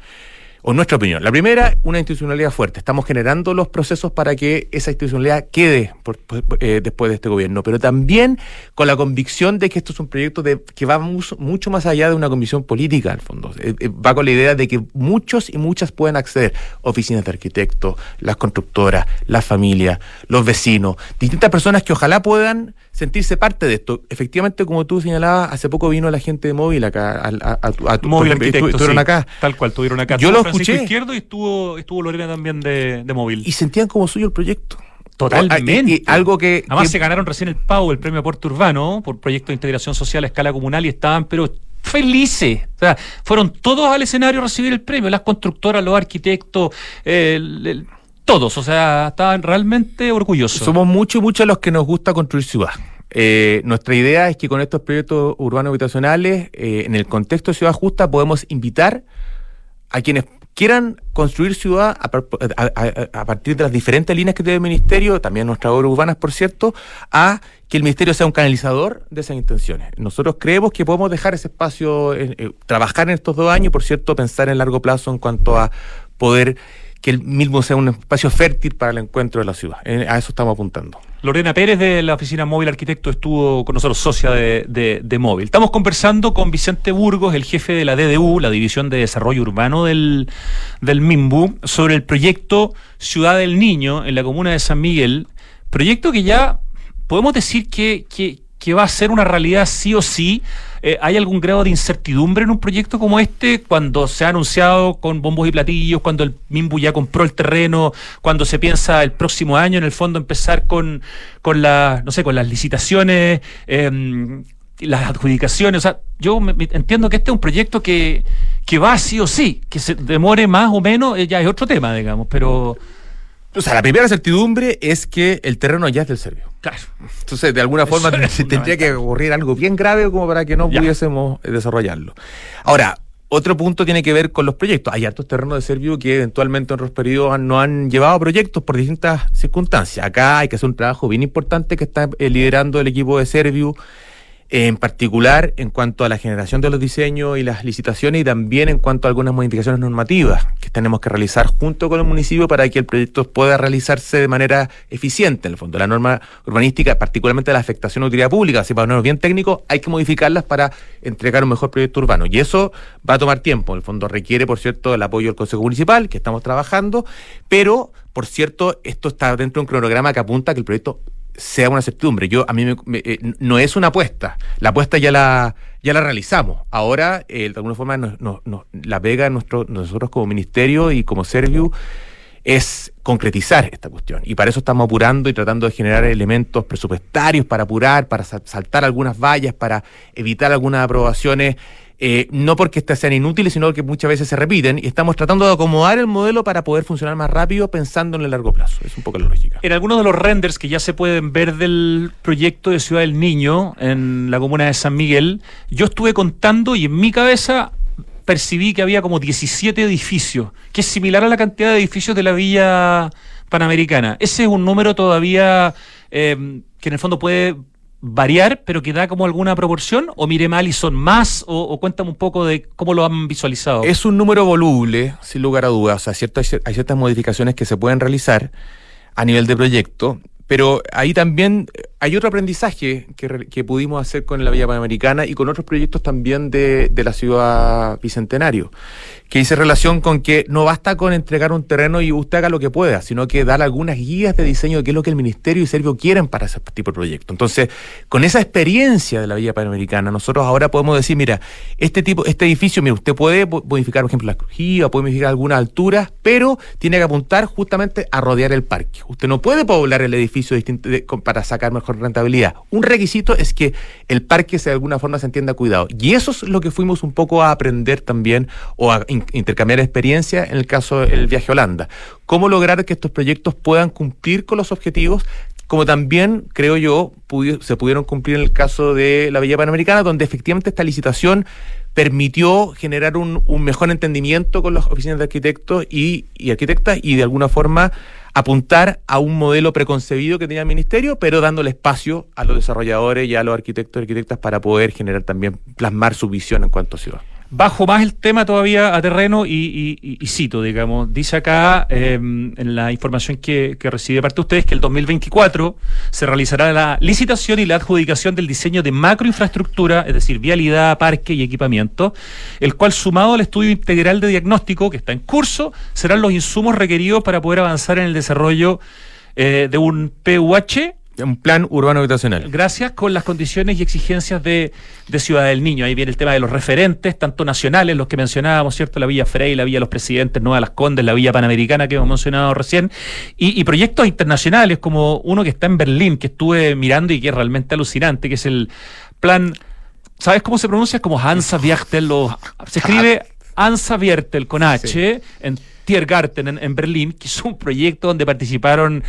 o nuestra opinión. La primera, una institucionalidad fuerte. Estamos generando los procesos para que esa institucionalidad quede por, eh, después de este gobierno, pero también con la convicción de que esto es un proyecto de, que va mucho, más allá de una comisión política, al fondo. Eh, eh, va con la idea de que muchos y muchas pueden acceder, oficinas de arquitectos, las constructoras, las familias, los vecinos, distintas personas que ojalá puedan sentirse parte de esto. Efectivamente, como tú señalabas, hace poco vino la gente de móvil acá, a, a, a, a tu, estuvieron sí, acá. Tal cual, estuvieron acá. Yo lo escuché. izquierdo y estuvo, estuvo Lorena también de, de móvil. Y sentían como suyo el proyecto. Totalmente. Y, algo que. Además, que... se ganaron recién el PAU, el premio Aporte Urbano, por proyecto de integración social a escala comunal, y estaban, pero felices. O sea, fueron todos al escenario a recibir el premio, las constructoras, los arquitectos, el, el, todos, o sea, estaban realmente orgullosos. Somos muchos, muchos los que nos gusta construir ciudad. Eh, nuestra idea es que con estos proyectos urbanos habitacionales, eh, en el contexto de Ciudad Justa, podemos invitar a quienes quieran construir ciudad a, a, a, a, partir de las diferentes líneas que tiene el Ministerio, también nuestras obras urbanas, por cierto, a que el Ministerio sea un canalizador de esas intenciones. Nosotros creemos que podemos dejar ese espacio, eh, trabajar en estos dos años, por cierto, pensar en largo plazo en cuanto a poder que el mismo sea un espacio fértil para el encuentro de la ciudad. A eso estamos apuntando. Lorena Pérez de la oficina Móvil Arquitecto estuvo con nosotros, socia de, de, de, Móvil. Estamos conversando con Vicente Burgos, el jefe de la DDU, la División de Desarrollo Urbano del, del MIMBU, sobre el proyecto Ciudad del Niño en la comuna de San Miguel. Proyecto que ya podemos decir que, que, que va a ser una realidad sí o sí. Eh, ¿Hay algún grado de incertidumbre en un proyecto como este cuando se ha anunciado con bombos y platillos, cuando el MIMBU ya compró el terreno, cuando se piensa el próximo año en el fondo empezar con, con, la, no sé, con las licitaciones, eh, las adjudicaciones? O sea, yo me entiendo que este es un proyecto que, que va sí o sí, que se demore más o menos, eh, ya es otro tema, digamos, pero... O sea, la primera certidumbre es que el terreno ya es del serbio. Claro. Entonces, de alguna forma, se tendría que ocurrir algo bien grave como para que no ya. pudiésemos desarrollarlo. Ahora, otro punto tiene que ver con los proyectos. Hay hartos terrenos de Servio que eventualmente en otros periodos no han llevado proyectos por distintas circunstancias. Acá hay que hacer un trabajo bien importante que está eh, liderando el equipo de Servio en particular en cuanto a la generación de los diseños y las licitaciones y también en cuanto a algunas modificaciones normativas que tenemos que realizar junto con el municipio para que el proyecto pueda realizarse de manera eficiente. En el fondo, la norma urbanística, particularmente la afectación a utilidad pública, si para ponernos bien técnico, hay que modificarlas para entregar un mejor proyecto urbano. Y eso va a tomar tiempo. En el fondo requiere, por cierto, el apoyo del Consejo Municipal, que estamos trabajando, pero, por cierto, esto está dentro de un cronograma que apunta a que el proyecto sea una certidumbre. Yo a mí eh, no es una apuesta. La apuesta ya la ya la realizamos. Ahora, eh, de alguna forma, la pega nuestro, nosotros como ministerio y como Serviu es concretizar esta cuestión. Y para eso estamos apurando y tratando de generar elementos presupuestarios para apurar, para saltar algunas vallas, para evitar algunas aprobaciones eh, no porque estas sean inútiles, sino que muchas veces se repiten, y estamos tratando de acomodar el modelo para poder funcionar más rápido pensando en el largo plazo. Es un poco la lógica. En algunos de los renders que ya se pueden ver del proyecto de Ciudad del Niño en la comuna de San Miguel, yo estuve contando y en mi cabeza percibí que había como 17 edificios, que es similar a la cantidad de edificios de la Villa Panamericana. Ese es un número todavía eh, que en el fondo puede variar, pero que da como alguna proporción, o mire mal y son más, o, cuéntame un poco de cómo lo han visualizado. Es un número voluble, sin lugar a dudas, o sea, ciertas, hay ciertas modificaciones que se pueden realizar a nivel de proyecto, pero ahí también hay otro aprendizaje que, que, pudimos hacer con la Villa Panamericana y con otros proyectos también de, de la ciudad Bicentenario que dice relación con que no basta con entregar un terreno y usted haga lo que pueda, sino que dar algunas guías de diseño de qué es lo que el Ministerio y Servio quieren para ese tipo de proyecto. Entonces, con esa experiencia de la Villa Panamericana, nosotros ahora podemos decir, mira, este tipo, este edificio, mira, usted puede modificar, por ejemplo, la crujía, puede modificar algunas alturas, pero tiene que apuntar justamente a rodear el parque. Usted no puede poblar el edificio para sacar mejor rentabilidad. Un requisito es que el parque de alguna forma se entienda cuidado. Y eso es lo que fuimos un poco a aprender también o a intercambiar experiencia en el caso del viaje Holanda. ¿Cómo lograr que estos proyectos puedan cumplir con los objetivos como también, creo yo, se pudieron cumplir en el caso de la Villa Panamericana, donde efectivamente esta licitación permitió generar un, mejor entendimiento con las oficinas de arquitectos y, arquitectas y de alguna forma apuntar a un modelo preconcebido que tenía el ministerio, pero dándole espacio a los desarrolladores y a los arquitectos y arquitectas para poder generar también, plasmar su visión en cuanto a ciudad bajo más el tema todavía a terreno y, cito, digamos, dice acá em, en la información que, que recibe parte de ustedes que el 2024 se realizará la licitación y la adjudicación del diseño de macroinfraestructura, es decir, vialidad, parque y equipamiento, el cual sumado al estudio integral de diagnóstico que está en curso, serán los insumos requeridos para poder avanzar en el desarrollo eh, de un PUH un plan urbano habitacional. Gracias con las condiciones y exigencias de, Ciudad del Niño. Ahí viene el tema de los referentes, tanto nacionales, los que mencionábamos, ¿cierto? La Villa Frey, la Villa de los Presidentes, Nueva Las Condes, la Villa Panamericana que hemos mencionado recién, y, proyectos internacionales como uno que está en Berlín, que estuve mirando y que es realmente alucinante, que es el plan, ¿sabes cómo se pronuncia? Como Hansa Viertel, se escribe Hansa Viertel con H, en Tiergarten en, en, Berlín, que es un proyecto donde participaron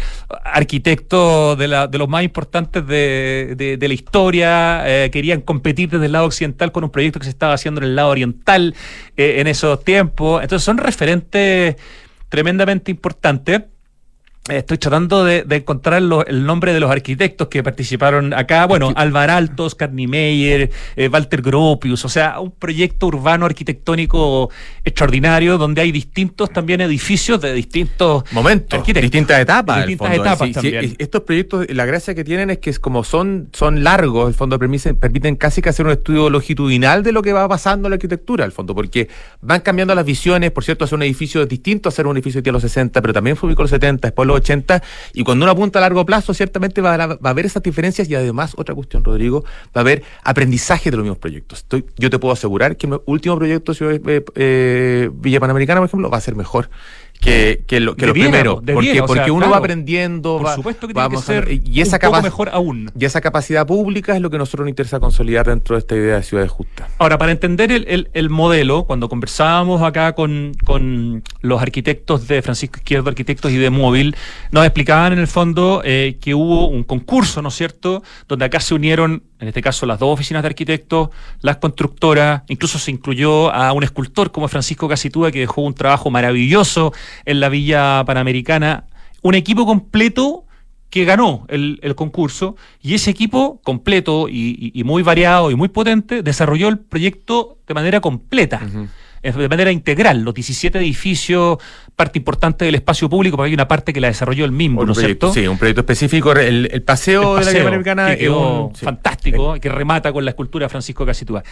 arquitectos de, la, de los más importantes de, de, la historia, eh, querían competir desde el lado occidental con un proyecto que se estaba haciendo en el lado oriental eh, en esos tiempos. Entonces son referentes tremendamente importantes. Estoy tratando de, encontrar el nombre de los arquitectos que participaron acá. Bueno, Alvar Altos, Carni Meyer, eh, Walter Gropius. O sea, un proyecto urbano arquitectónico extraordinario donde hay distintos también edificios de distintos momentos, distintas etapas. Distintas etapas estos proyectos, la gracia que tienen es que como son, son largos, el fondo permiten, permiten casi que hacer un estudio longitudinal de lo que va pasando en la arquitectura, el fondo, porque van cambiando las visiones. Por cierto, hacer un edificio distinto a hacer un edificio de los 60, pero también fue los 70, después 80, y cuando uno apunta a largo plazo, ciertamente va a, haber esas diferencias y además, otra cuestión, Rodrigo, va a haber aprendizaje de los mismos proyectos. Estoy, yo te puedo asegurar que el último proyecto eh, eh, Villa Panamericana, por ejemplo, va a ser mejor que, que lo, que lo Debiera, primero. po, porque uno claro. va aprendiendo, Por va- supuesto que tiene que vamos a- ser y esa un poco capa- mejor aún. Y esa capacidad pública es lo que a nosotros nos interesa consolidar dentro de esta idea de ciudades justas. Ahora, para entender el, el- el modelo, cuando conversábamos acá con, con los arquitectos de Francisco Izquierdo, arquitectos y de Móvil, nos explicaban en el fondo eh, que hubo un concurso, ¿no es cierto?, donde acá se unieron, en este caso, las dos oficinas de arquitectos, las constructoras, incluso se incluyó a un escultor como Francisco Casitúa, que dejó un trabajo maravilloso en la Villa Panamericana, un equipo completo que ganó el, el concurso y ese equipo completo y, y- y muy variado y muy potente desarrolló el proyecto de manera completa, de manera integral, los 17 edificios, parte importante del espacio público, porque hay una parte que la desarrolló el mismo, ¿no es proyecto, cierto? sí, un proyecto específico. El, el paseo, El de la paseo, Vía Americana que quedó un- sí. fantástico, que remata con la escultura de Francisco Casitúa.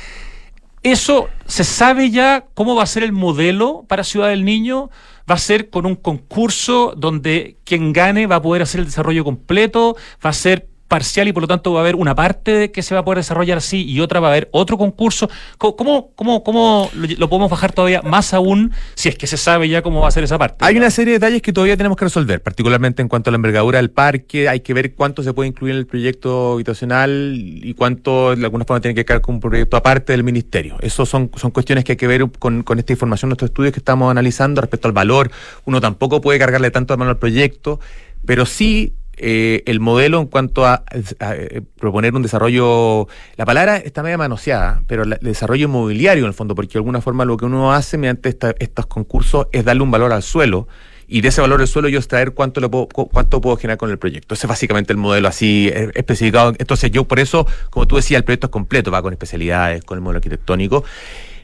Eso, ¿se sabe ya cómo va a ser el modelo para Ciudad del Niño? Va a ser con un concurso donde quien gane va a poder hacer el desarrollo completo, va a ser parcial y por lo tanto va a haber una parte que se va a poder desarrollar así y otra va a haber otro concurso. ¿Cómo, cómo, cómo, lo, podemos bajar todavía más aún si es que se sabe ya cómo va a ser esa parte? Hay una serie de detalles que todavía tenemos que resolver, particularmente en cuanto a la envergadura del parque. Hay que ver cuánto se puede incluir en el proyecto habitacional y cuánto de alguna forma tiene que quedar como un proyecto aparte del ministerio. Eso son, son cuestiones que hay que ver con, con esta información, nuestros estudios que estamos analizando respecto al valor. Uno tampoco puede cargarle tanto de mano al proyecto, pero sí eh, el modelo en cuanto a, a, eh, proponer un desarrollo, la palabra está media manoseada, pero el desarrollo inmobiliario en el fondo, porque de alguna forma lo que uno hace mediante esta- estos concursos es darle un valor al suelo y de ese valor del suelo yo extraer cuánto le puedo, cu- cuánto puedo generar con el proyecto. Ese es básicamente el modelo así eh, especificado. Entonces yo por eso, como tú decías, el proyecto es completo, va con especialidades, con el modelo arquitectónico.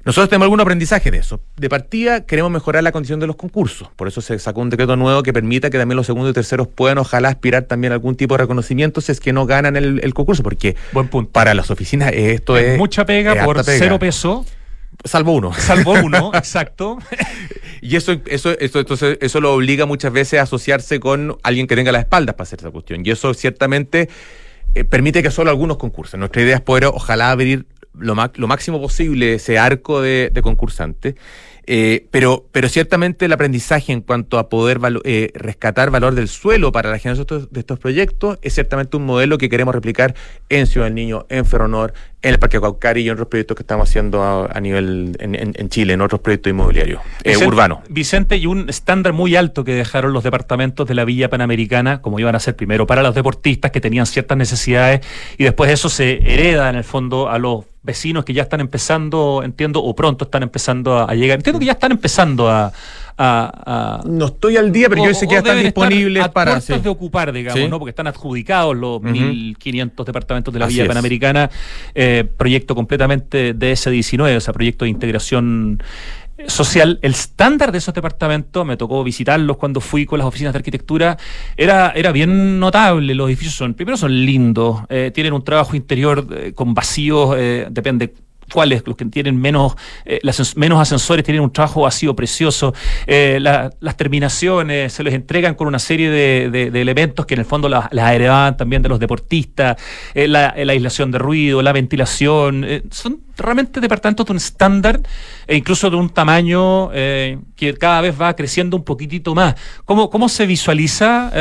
Nosotros tenemos algún aprendizaje de eso. De partida, queremos mejorar la condición de los concursos. Por eso se sacó un decreto nuevo que permita que también los segundos y terceros puedan, ojalá, aspirar también a algún tipo de reconocimiento si es que no ganan el, el concurso. Porque Buen punto. para las oficinas eh, esto es. Mucha pega es por pega. cero peso, Salvo uno. salvo uno, exacto. Y eso, eso, eso, entonces, eso lo obliga muchas veces a asociarse con alguien que tenga las espaldas para hacer esa cuestión. Y eso ciertamente eh, permite que solo algunos concursen. Nuestra idea es poder, ojalá, abrir lo, lo máximo posible ese arco de, de concursantes. Eh, pero, pero ciertamente el aprendizaje en cuanto a poder valo- eh, rescatar valor del suelo para la generación de estos, de estos proyectos es ciertamente un modelo que queremos replicar en Ciudad del Niño, en Ferronor, en el Parque Caucari y en otros proyectos que estamos haciendo a, a nivel en, en- en Chile, en otros proyectos inmobiliarios eh, Vicente- urbanos. Vicente, y un estándar muy alto que dejaron los departamentos de la Villa Panamericana, como iban a ser primero para los deportistas que tenían ciertas necesidades, y después eso se hereda en el fondo a los vecinos que ya están empezando, entiendo, o pronto están empezando a, a llegar. Entiendo que ya están empezando a. a- a- No estoy al día, pero o- yo sé que ya están deben estar disponibles a para. sí. de ocupar, digamos, Sí. ¿no? Porque están adjudicados los Ujú. 1.500 departamentos de la Así Villa es. Panamericana, eh, proyecto completamente DS19, o sea, proyecto de integración social. El estándar de esos departamentos, me tocó visitarlos cuando fui con las oficinas de arquitectura, era, era bien notable. Los edificios son, primero son lindos, eh, tienen un trabajo interior eh, con vacíos, eh, depende cuáles, los que tienen menos, eh, las menos ascensores tienen un trabajo vacío precioso, Eh, la- las terminaciones se les entregan con una serie de, de- de elementos que en el fondo las, las heredaban también de los deportistas, eh, la, la aislación de ruido, la ventilación, son realmente departamentos de un estándar e incluso de un tamaño que cada vez va creciendo un poquitito más. ¿Cómo, cómo se visualiza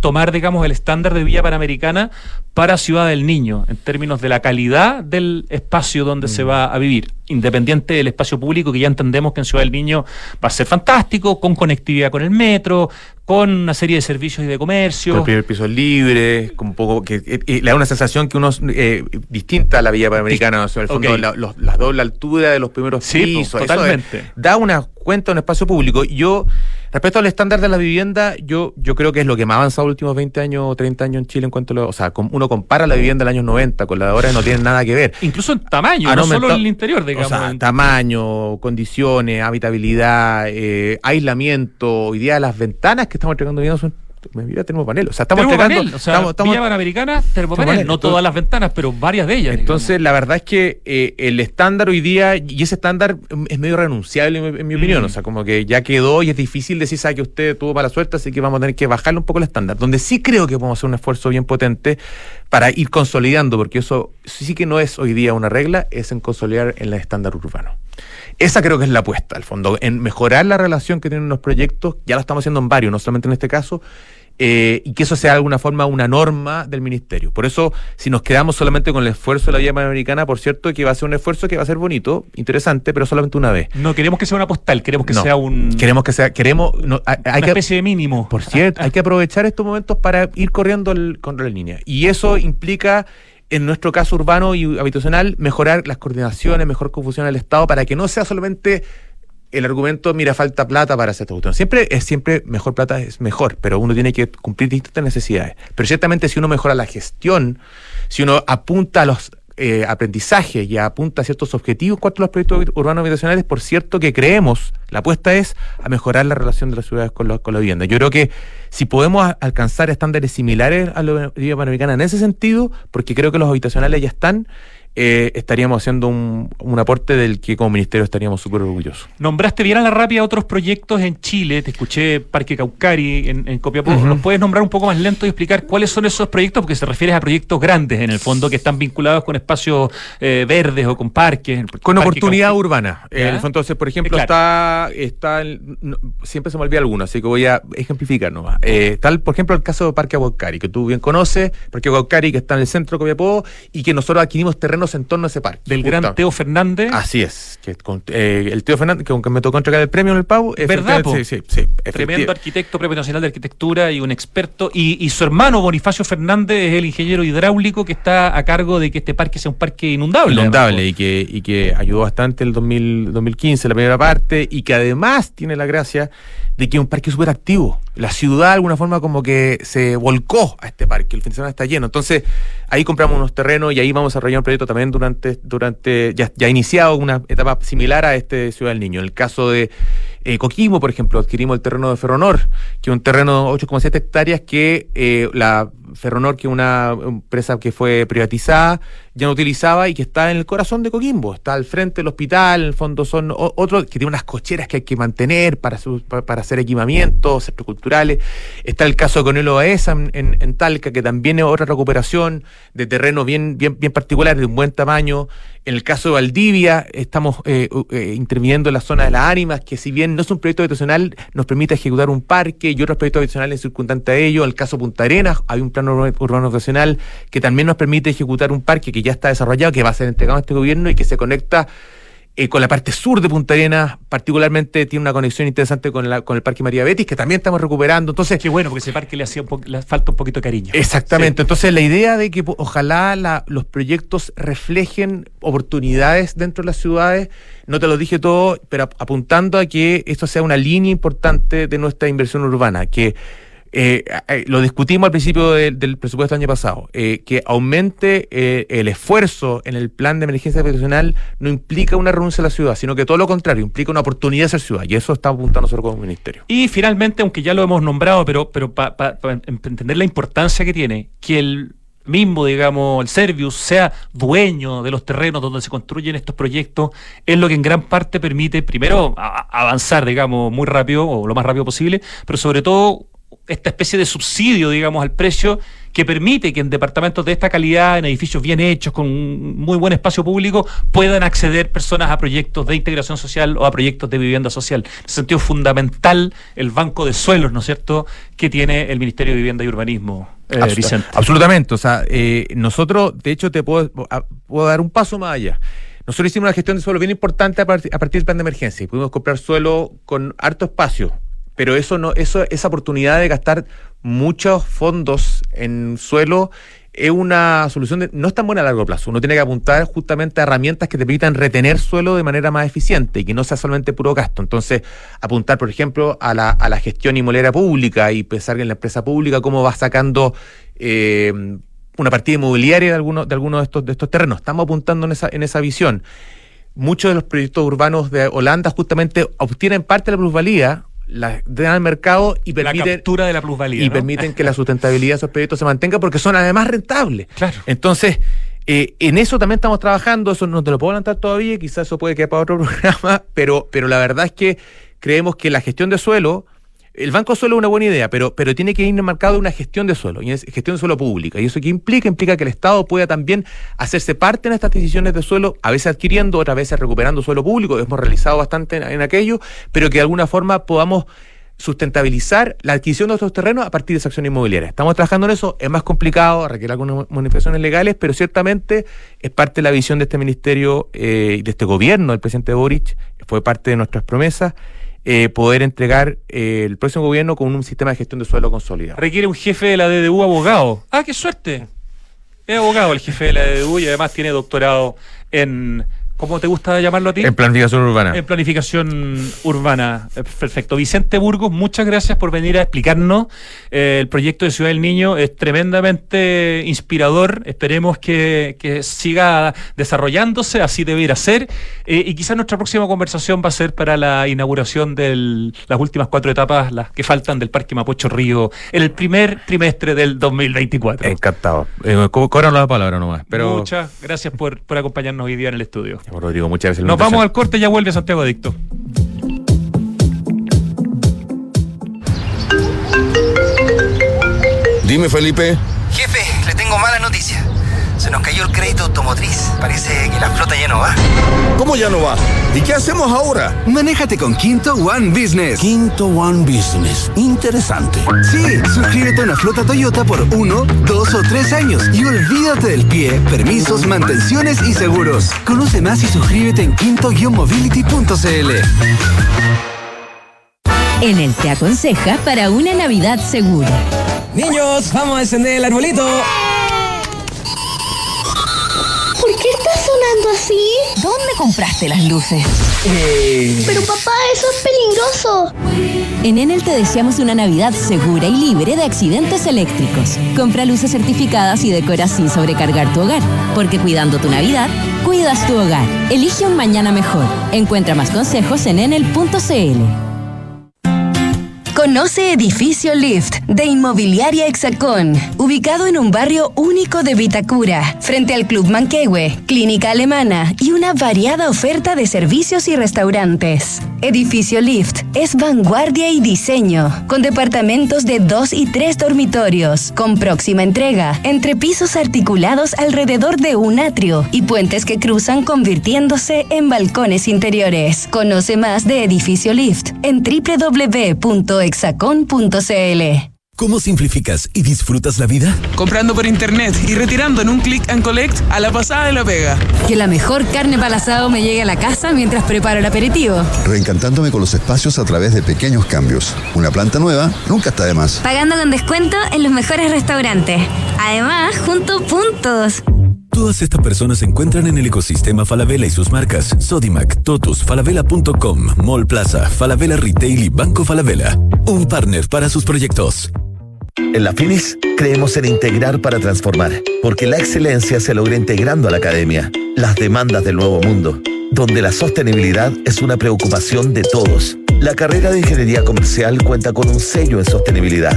tomar, digamos, el estándar de Villa Panamericana para Ciudad del Niño en términos de la calidad del espacio donde se va a vivir? Independiente del espacio público, que ya entendemos que en Ciudad del Niño va a ser fantástico, con conectividad con el metro, con una serie de servicios y de Con comercio. el primer piso libre, con un poco que eh, eh, le da una sensación que uno es eh, distinta a la Villa Panamericana, o sea, el fondo la, los- la doble altura de los primeros Sí, po, pisos, eso totalmente. es- da una cuenta un espacio público. Yo respecto al estándar de la vivienda, yo yo creo que es lo que más ha avanzado los últimos 20 años o 30 años en Chile en cuanto a lo, o sea, uno compara la vivienda del año 90 con la de ahora y no tiene nada que ver. Incluso en tamaño, Han no solo en el interior, digamos. O sea, en- tamaño, condiciones, habitabilidad, eh, aislamiento. Hoy día las ventanas que estamos entregando vivienda son. Mira, tenemos panel. O sea, estamos Termopanel, entregando. o sea, estamos- estamos- Villa Panamericana, termopanel, Termopanel, no entonces- todas las ventanas, pero varias de ellas. entonces, la verdad es que eh, el estándar hoy día, y ese estándar es medio renunciable en mi, en mi opinión, Mm. o sea, como que ya quedó y es difícil decir, sabe que usted tuvo mala suerte, así que vamos a tener que bajarle un poco el estándar. Donde sí creo que podemos hacer un esfuerzo bien potente para ir consolidando, porque eso sí que no es hoy día una regla, es en consolidar en el estándar urbano. Esa creo que es la apuesta, al fondo, en mejorar la relación que tienen los proyectos, ya lo estamos haciendo en varios, no solamente en este caso, eh, y que eso sea de alguna forma una norma del ministerio. Por eso, si nos quedamos solamente con el esfuerzo de la Vía Panamericana, por cierto, que va a ser un esfuerzo que va a ser bonito, interesante, pero solamente una vez. No queremos que sea una postal, queremos que sea un. Queremos que sea, queremos. hay, una especie de mínimo. Por cierto, hay que aprovechar estos momentos para ir corriendo el, contra la línea. Y eso implica en nuestro caso urbano y habitacional, mejorar las coordinaciones, mejor confusión del Estado, para que no sea solamente el argumento, mira, falta plata para hacer esta. Siempre es siempre mejor plata es mejor, pero uno tiene que cumplir distintas necesidades. Pero ciertamente si uno mejora la gestión, si uno apunta a los eh, aprendizajes y apunta a ciertos objetivos cuanto a los proyectos urbanos habitacionales, por cierto que creemos, la apuesta es a mejorar la relación de las ciudades con, con la vivienda. Yo creo que si podemos alcanzar estándares similares a la vivienda panamericana en ese sentido, porque creo que los habitacionales ya están, eh, estaríamos haciendo un, aporte del que como ministerio estaríamos súper orgullosos. Nombraste bien a la rápida otros proyectos en Chile, te escuché Parque Caucari en, en Copiapó. ¿Nos puedes nombrar un poco más lento y explicar cuáles son esos proyectos? Porque se refiere a proyectos grandes en el fondo que están vinculados con espacios eh, verdes o con parques. Con oportunidad urbana. entonces, por ejemplo, está, está siempre se me olvida alguno, así que voy a ejemplificar nomás. Eh, tal, por ejemplo, el caso de Parque Caucari, que tú bien conoces, Parque Caucari que está en el centro de Copiapó y que nosotros adquirimos terreno en torno a ese parque. Del gran Teo Fernández. Así es. Que, eh, el Teo Fernández, que aunque me tocó entregar el premio en el Pau. ¿Verdad? Sí, sí, sí. Tremendo arquitecto, premio nacional de arquitectura y un experto. Y, su hermano Bonifacio Fernández es el ingeniero hidráulico que está a cargo de que este parque sea un parque inundable. Inundable y que, y que ayudó bastante el 2015, la primera parte, y que además tiene la gracia de que es un parque súper activo. La ciudad de alguna forma como que se volcó a este parque, el fin de semana está lleno. Entonces ahí compramos unos terrenos y ahí vamos a desarrollar un proyecto también durante, durante ya, ya iniciado una etapa similar a este Ciudad del Niño. En el caso de eh, Coquimbo, por ejemplo, adquirimos el terreno de Ferronor, que es un terreno de 8,7 hectáreas que eh, la Ferronor, que es una empresa que fue privatizada, ya no utilizaba y que está en el corazón de Coquimbo, está al frente del hospital, en el fondo son otros que tiene unas cocheras que hay que mantener para, para, hacer equipamientos, centros culturales. Está el caso de Conelo Baeza en, en, Talca, que también es otra recuperación de terreno bien, bien, bien particular, de un buen tamaño. En el caso de Valdivia, estamos eh, eh, interviniendo en la zona de las ánimas, que si bien no es un proyecto habitacional, nos permite ejecutar un parque y otros proyectos habitacionales circundantes a ello. En el caso de Punta Arenas, hay un plan urbano habitacional que también nos permite ejecutar un parque que ya está desarrollado, que va a ser entregado a este gobierno y que se conecta eh, con la parte sur de Punta Arenas, particularmente tiene una conexión interesante con, la, con el Parque María Betis, que también estamos recuperando. Entonces, Qué bueno, porque ese parque le, hacía le falta un poquito de cariño. Exactamente. Entonces, la idea de que ojalá los proyectos reflejen oportunidades dentro de las ciudades, no te lo dije todo, pero apuntando a que esto sea una línea importante de nuestra inversión urbana, que eh, eh, lo discutimos al principio del presupuesto del año pasado, eh, que aumente el esfuerzo en el plan de emergencia habitacional no implica una renuncia a la ciudad, sino que todo lo contrario, implica una oportunidad de ser ciudad, y eso está apuntando nosotros como ministerio. Y finalmente, aunque ya lo hemos nombrado, pero, pero para entender la importancia que tiene, que el mismo, digamos, el Servius sea dueño de los terrenos donde se construyen estos proyectos, es lo que en gran parte permite, primero, avanzar, digamos, muy rápido o lo más rápido posible, pero sobre todo esta especie de subsidio, digamos, al precio que permite que en departamentos de esta calidad, en edificios bien hechos, con muy buen espacio público, puedan acceder personas a proyectos de integración social o a proyectos de vivienda social. En ese sentido, fundamental el banco de suelos, ¿no es cierto?, que tiene el Ministerio de Vivienda y Urbanismo. Eh, Absolutamente. O sea, eh, nosotros, de hecho, te puedo, puedo dar un paso más allá. Nosotros hicimos una gestión de suelo bien importante a, partir, a partir del plan de emergencia y pudimos comprar suelo con harto espacio, pero eso no, eso, esa oportunidad de gastar muchos fondos en suelo es una solución no es tan buena a largo plazo. Uno tiene que apuntar justamente a herramientas que te permitan retener suelo de manera más eficiente y que no sea solamente puro gasto. Entonces, apuntar, por ejemplo, a la, a la gestión inmobiliaria pública y pensar en la empresa pública cómo va sacando eh, una partida inmobiliaria de algunos de, algunos de, estos, de estos terrenos. Estamos apuntando en esa, en esa visión. Muchos de los proyectos urbanos de Holanda justamente obtienen parte de la plusvalía la dan al mercado y permiten, la captura de la plusvalía, y permiten que la sustentabilidad de esos proyectos se mantenga porque son además rentables. Claro. Entonces, eh, en eso también estamos trabajando, eso no te lo puedo adelantar todavía, quizás eso puede quedar para otro programa, pero, pero la verdad es que creemos que la gestión de suelo el banco de suelo es una buena idea, pero, pero tiene que ir marcado una gestión de suelo, y es gestión de suelo pública. ¿Y eso qué implica? Implica que el Estado pueda también hacerse parte en estas decisiones de suelo, a veces adquiriendo, otras veces recuperando suelo público, hemos realizado bastante en, aquello, pero que de alguna forma podamos sustentabilizar la adquisición de estos terrenos a partir de esa acción inmobiliaria. Estamos trabajando en eso, es más complicado, requiere algunas manifestaciones legales, pero ciertamente es parte de la visión de este ministerio eh, y de este gobierno del presidente Boric, fue parte de nuestras promesas. Eh, poder entregar eh, el próximo gobierno con un sistema de gestión de suelo consolidado. Requiere un jefe de la DDU abogado. Ah, qué suerte. Es abogado el jefe de la DDU y además tiene doctorado en ¿Cómo te gusta llamarlo a ti? En planificación urbana. En planificación urbana. Perfecto. Vicente Burgos, muchas gracias por venir a explicarnos. Eh, el proyecto de Ciudad del Niño es tremendamente inspirador. Esperemos que, siga desarrollándose, así debiera ser. Eh, y quizás nuestra próxima conversación va a ser para la inauguración de las últimas cuatro etapas, las que faltan del Parque Mapocho Río, en el primer trimestre del 2024. Encantado. Eh, cobran la palabra nomás. Pero... Muchas gracias por, por acompañarnos hoy día en el estudio. Rodrigo, muchas gracias. Nos vamos al corte y ya vuelve Santiago Adicto. Dime, Felipe. Jefe, le tengo mala noticia. Se nos cayó el crédito automotriz. Parece que la flota ya no va. ¿Cómo ya no va? ¿Y qué hacemos ahora? Manéjate con Quinto One Business. Quinto One Business. Interesante. Sí, suscríbete a una flota Toyota por uno, dos o tres años y olvídate del pie, permisos, mantenciones y seguros. Conoce más y suscríbete en quinto-mobility.cl. En el Te Aconseja para una Navidad segura. Niños, vamos a encender el arbolito. Así? ¿Dónde compraste las luces? Eh. Pero papá, eso es peligroso. En Enel te deseamos una Navidad segura y libre de accidentes eléctricos. Compra luces certificadas y decora sin sobrecargar tu hogar. Porque cuidando tu Navidad, cuidas tu hogar. Elige un mañana mejor. Encuentra más consejos en enel.cl. Conoce Edificio Lift de Inmobiliaria Hexacón, ubicado en un barrio único de Vitacura, frente al Club Manquehue, Clínica Alemana y una variada oferta de servicios y restaurantes. Edificio Lift es vanguardia y diseño, con departamentos de dos y tres dormitorios, con próxima entrega, entre pisos articulados alrededor de un atrio y puentes que cruzan convirtiéndose en balcones interiores. Conoce más de Edificio Lift en www hexacon.cl. ¿Cómo simplificas y disfrutas la vida? Comprando por internet y retirando en un click and collect a la pasada de la pega. Que la mejor carne para asado me llegue a la casa mientras preparo el aperitivo. Reencantándome con los espacios a través de pequeños cambios. Una planta nueva nunca está de más. Pagando con descuento en los mejores restaurantes. Además, junto puntos. Todas estas personas se encuentran en el ecosistema Falabella y sus marcas Sodimac, Totus, Falabella.com, Mall Plaza, Falabella Retail y Banco Falabella. Un partner para sus proyectos. En la Finis creemos en integrar para transformar, porque la excelencia se logra integrando a la academia, las demandas del nuevo mundo, donde la sostenibilidad es una preocupación de todos. La carrera de Ingeniería Comercial cuenta con un sello en sostenibilidad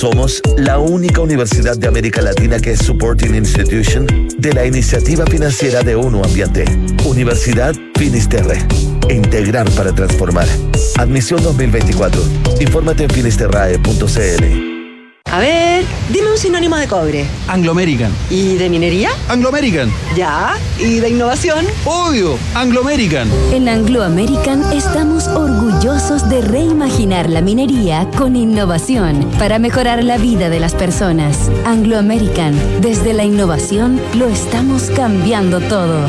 somos la única universidad de América Latina que es Supporting Institution de la iniciativa financiera de ONU Ambiente. Universidad Finisterre. Integrar para transformar. Admisión 2024. Infórmate en finisterrae.cl. A ver, dime un sinónimo de cobre. Anglo American. ¿Y de minería? Anglo American. Ya. ¿Y de innovación? Obvio, Anglo American. En Anglo American estamos orgullosos de reimaginar la minería con innovación para mejorar la vida de las personas. Anglo American, desde la innovación lo estamos cambiando todo.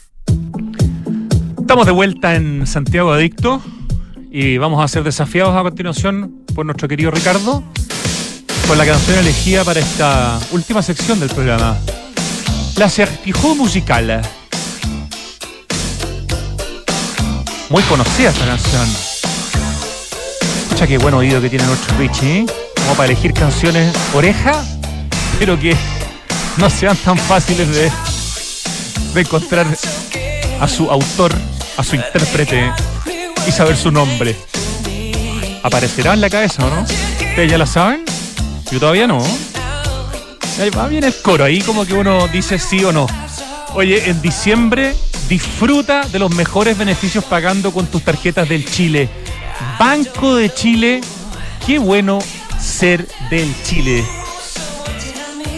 Estamos de vuelta en Santiago Adicto y vamos a ser desafiados a continuación por nuestro querido Ricardo con la canción elegida para esta última sección del programa. La Certijo Musical. Muy conocida esta canción. Escucha qué buen oído que tiene nuestro Richie, ¿eh? Como para elegir canciones oreja, pero que no sean tan fáciles de, de encontrar a su autor, a su intérprete y saber su nombre. ¿Aparecerá en la cabeza o no? ¿Ustedes ya la saben? Yo todavía no. Ahí va bien el coro, ahí como que uno dice sí o no. Oye, en diciembre disfruta de los mejores beneficios pagando con tus tarjetas del Chile. Banco de Chile, qué bueno ser del Chile.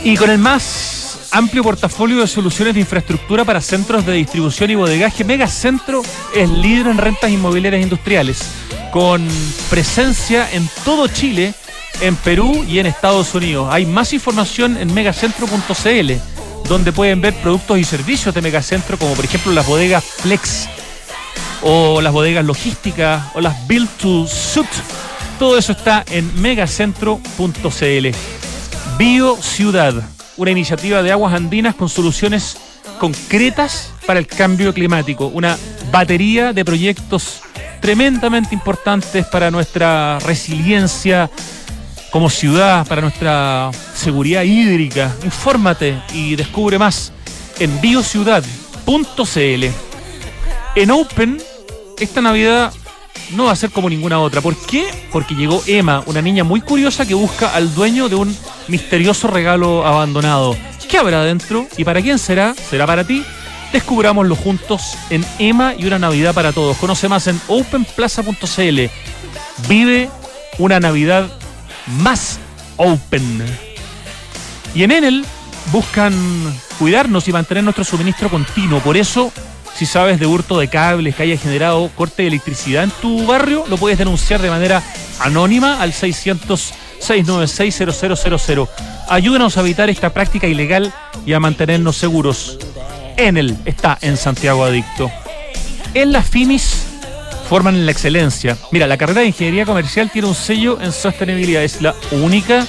Y con el más amplio portafolio de soluciones de infraestructura para centros de distribución y bodegaje, Megacentro es líder en rentas inmobiliarias industriales, con presencia en todo Chile, en Perú y en Estados Unidos. Hay más información en megacentro.cl, donde pueden ver productos y servicios de Megacentro, como por ejemplo las bodegas Flex, o las bodegas logísticas, o las Build to Suit. Todo eso está en megacentro.cl. Bio Ciudad, una iniciativa de aguas andinas con soluciones concretas para el cambio climático, una batería de proyectos tremendamente importantes para nuestra resiliencia como ciudad, para nuestra seguridad hídrica. Infórmate y descubre más en biociudad.cl. En Open, esta Navidad no va a ser como ninguna otra. ¿Por qué? Porque llegó Emma, una niña muy curiosa que busca al dueño de un misterioso regalo abandonado. ¿Qué habrá adentro? ¿Y para quién será? ¿Será para ti? Descubrámoslo juntos en Emma y una Navidad para todos. Conoce más en openplaza.cl. Vive una Navidad más open. Y en Enel buscan cuidarnos y mantener nuestro suministro continuo. Por eso si sabes de hurto de cables que haya generado corte de electricidad en tu barrio, lo puedes denunciar de manera anónima al 600-696-0000. Ayúdanos a evitar esta práctica ilegal y a mantenernos seguros. Enel está en Santiago Adicto. En la Finis forman la excelencia. Mira, la carrera de Ingeniería Comercial tiene un sello en sostenibilidad. Es la única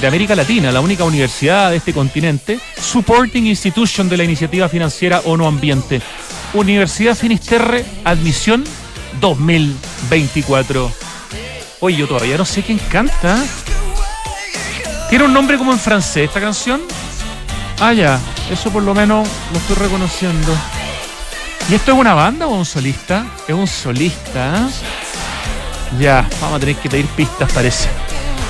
de América Latina, la única universidad de este continente, supporting institution de la iniciativa financiera ONU Ambiente. Universidad Finisterre, admisión 2024. Oye, yo todavía no sé quién canta. ¿Tiene un nombre como en francés esta canción? Ah, ya, eso por lo menos lo estoy reconociendo. ¿Y esto es una banda o un solista? Es un solista. Ya, vamos a tener que pedir pistas, parece.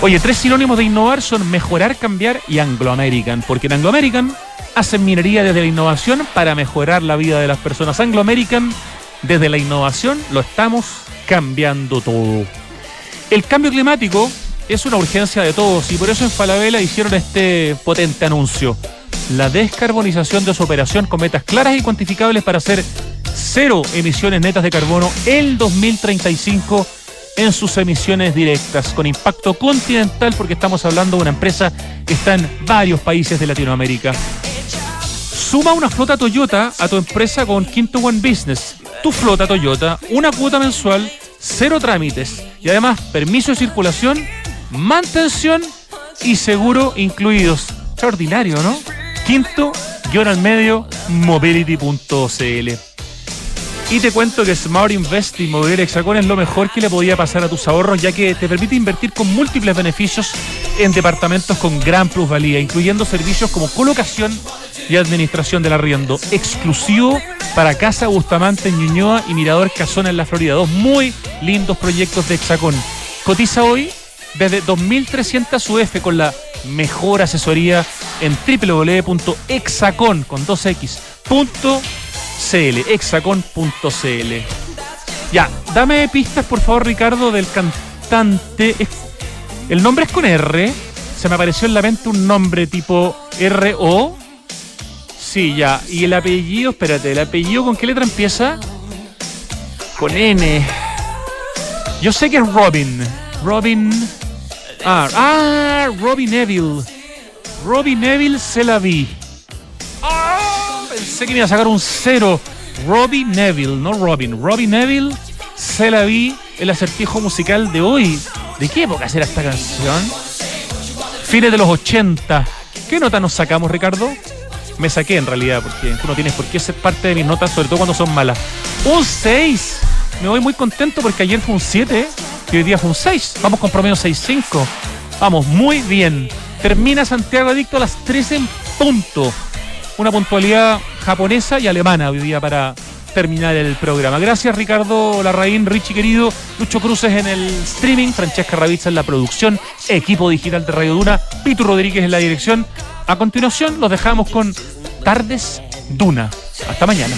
Oye, tres sinónimos de innovar son mejorar, cambiar y Anglo American. Porque en Anglo American hacen minería desde la innovación para mejorar la vida de las personas. Anglo American, desde la innovación, lo estamos cambiando todo. El cambio climático es una urgencia de todos y por eso en Falabella hicieron este potente anuncio. La descarbonización de su operación con metas claras y cuantificables para hacer cero emisiones netas de carbono el 2035 en sus emisiones directas, con impacto continental, porque estamos hablando de una empresa que está en varios países de Latinoamérica. Suma una flota Toyota a tu empresa con Quinto One Business. Tu flota Toyota, una cuota mensual, cero trámites y además permiso de circulación, mantención y seguro incluidos. Extraordinario, ¿no? Quinto, guion al medio, mobility.cl. Y te cuento que Smart Invest Inmobiliaria Hexacón es lo mejor que le podía pasar a tus ahorros, ya que te permite invertir con múltiples beneficios en departamentos con gran plusvalía, incluyendo servicios como colocación y administración del arriendo, exclusivo para Casa Bustamante en Ñuñoa y Mirador Casona en la Florida. Dos muy lindos proyectos de Hexacón. Cotiza hoy desde 2.300 UF con la mejor asesoría en www.hexacon con 2x.cl, hexacon.cl. Ya, dame pistas por favor Ricardo del cantante. El nombre es con R. Se me apareció en la mente un nombre tipo R-O. Sí, ya. Y el apellido, espérate, ¿el apellido con qué letra empieza? Con N. Yo sé que es Robin. Robin. Ah, ah Robin Neville. Robin Neville se la vi. Pensé que me iba a sacar un cero. Robbie Neville, no Robin. Robbie Neville se la vi el acertijo musical de hoy. ¿De qué época será esta canción? Fines de los 80. ¿Qué nota nos sacamos, Ricardo? Me saqué en realidad, porque tú no tienes por qué ser parte de mis notas, sobre todo cuando son malas. Un 6. Me voy muy contento porque ayer fue un 7 y hoy día fue un 6. Vamos con promedio 6-5. Vamos, muy bien. Termina Santiago Adicto a las 13 en punto. Una puntualidad japonesa y alemana hoy día para terminar el programa. Gracias Ricardo Larraín, Richie querido, Lucho Cruces en el streaming, Francesca Ravizza en la producción, equipo digital de Radio Duna, Pitu Rodríguez en la dirección. A continuación los dejamos con Tardes Duna. Hasta mañana.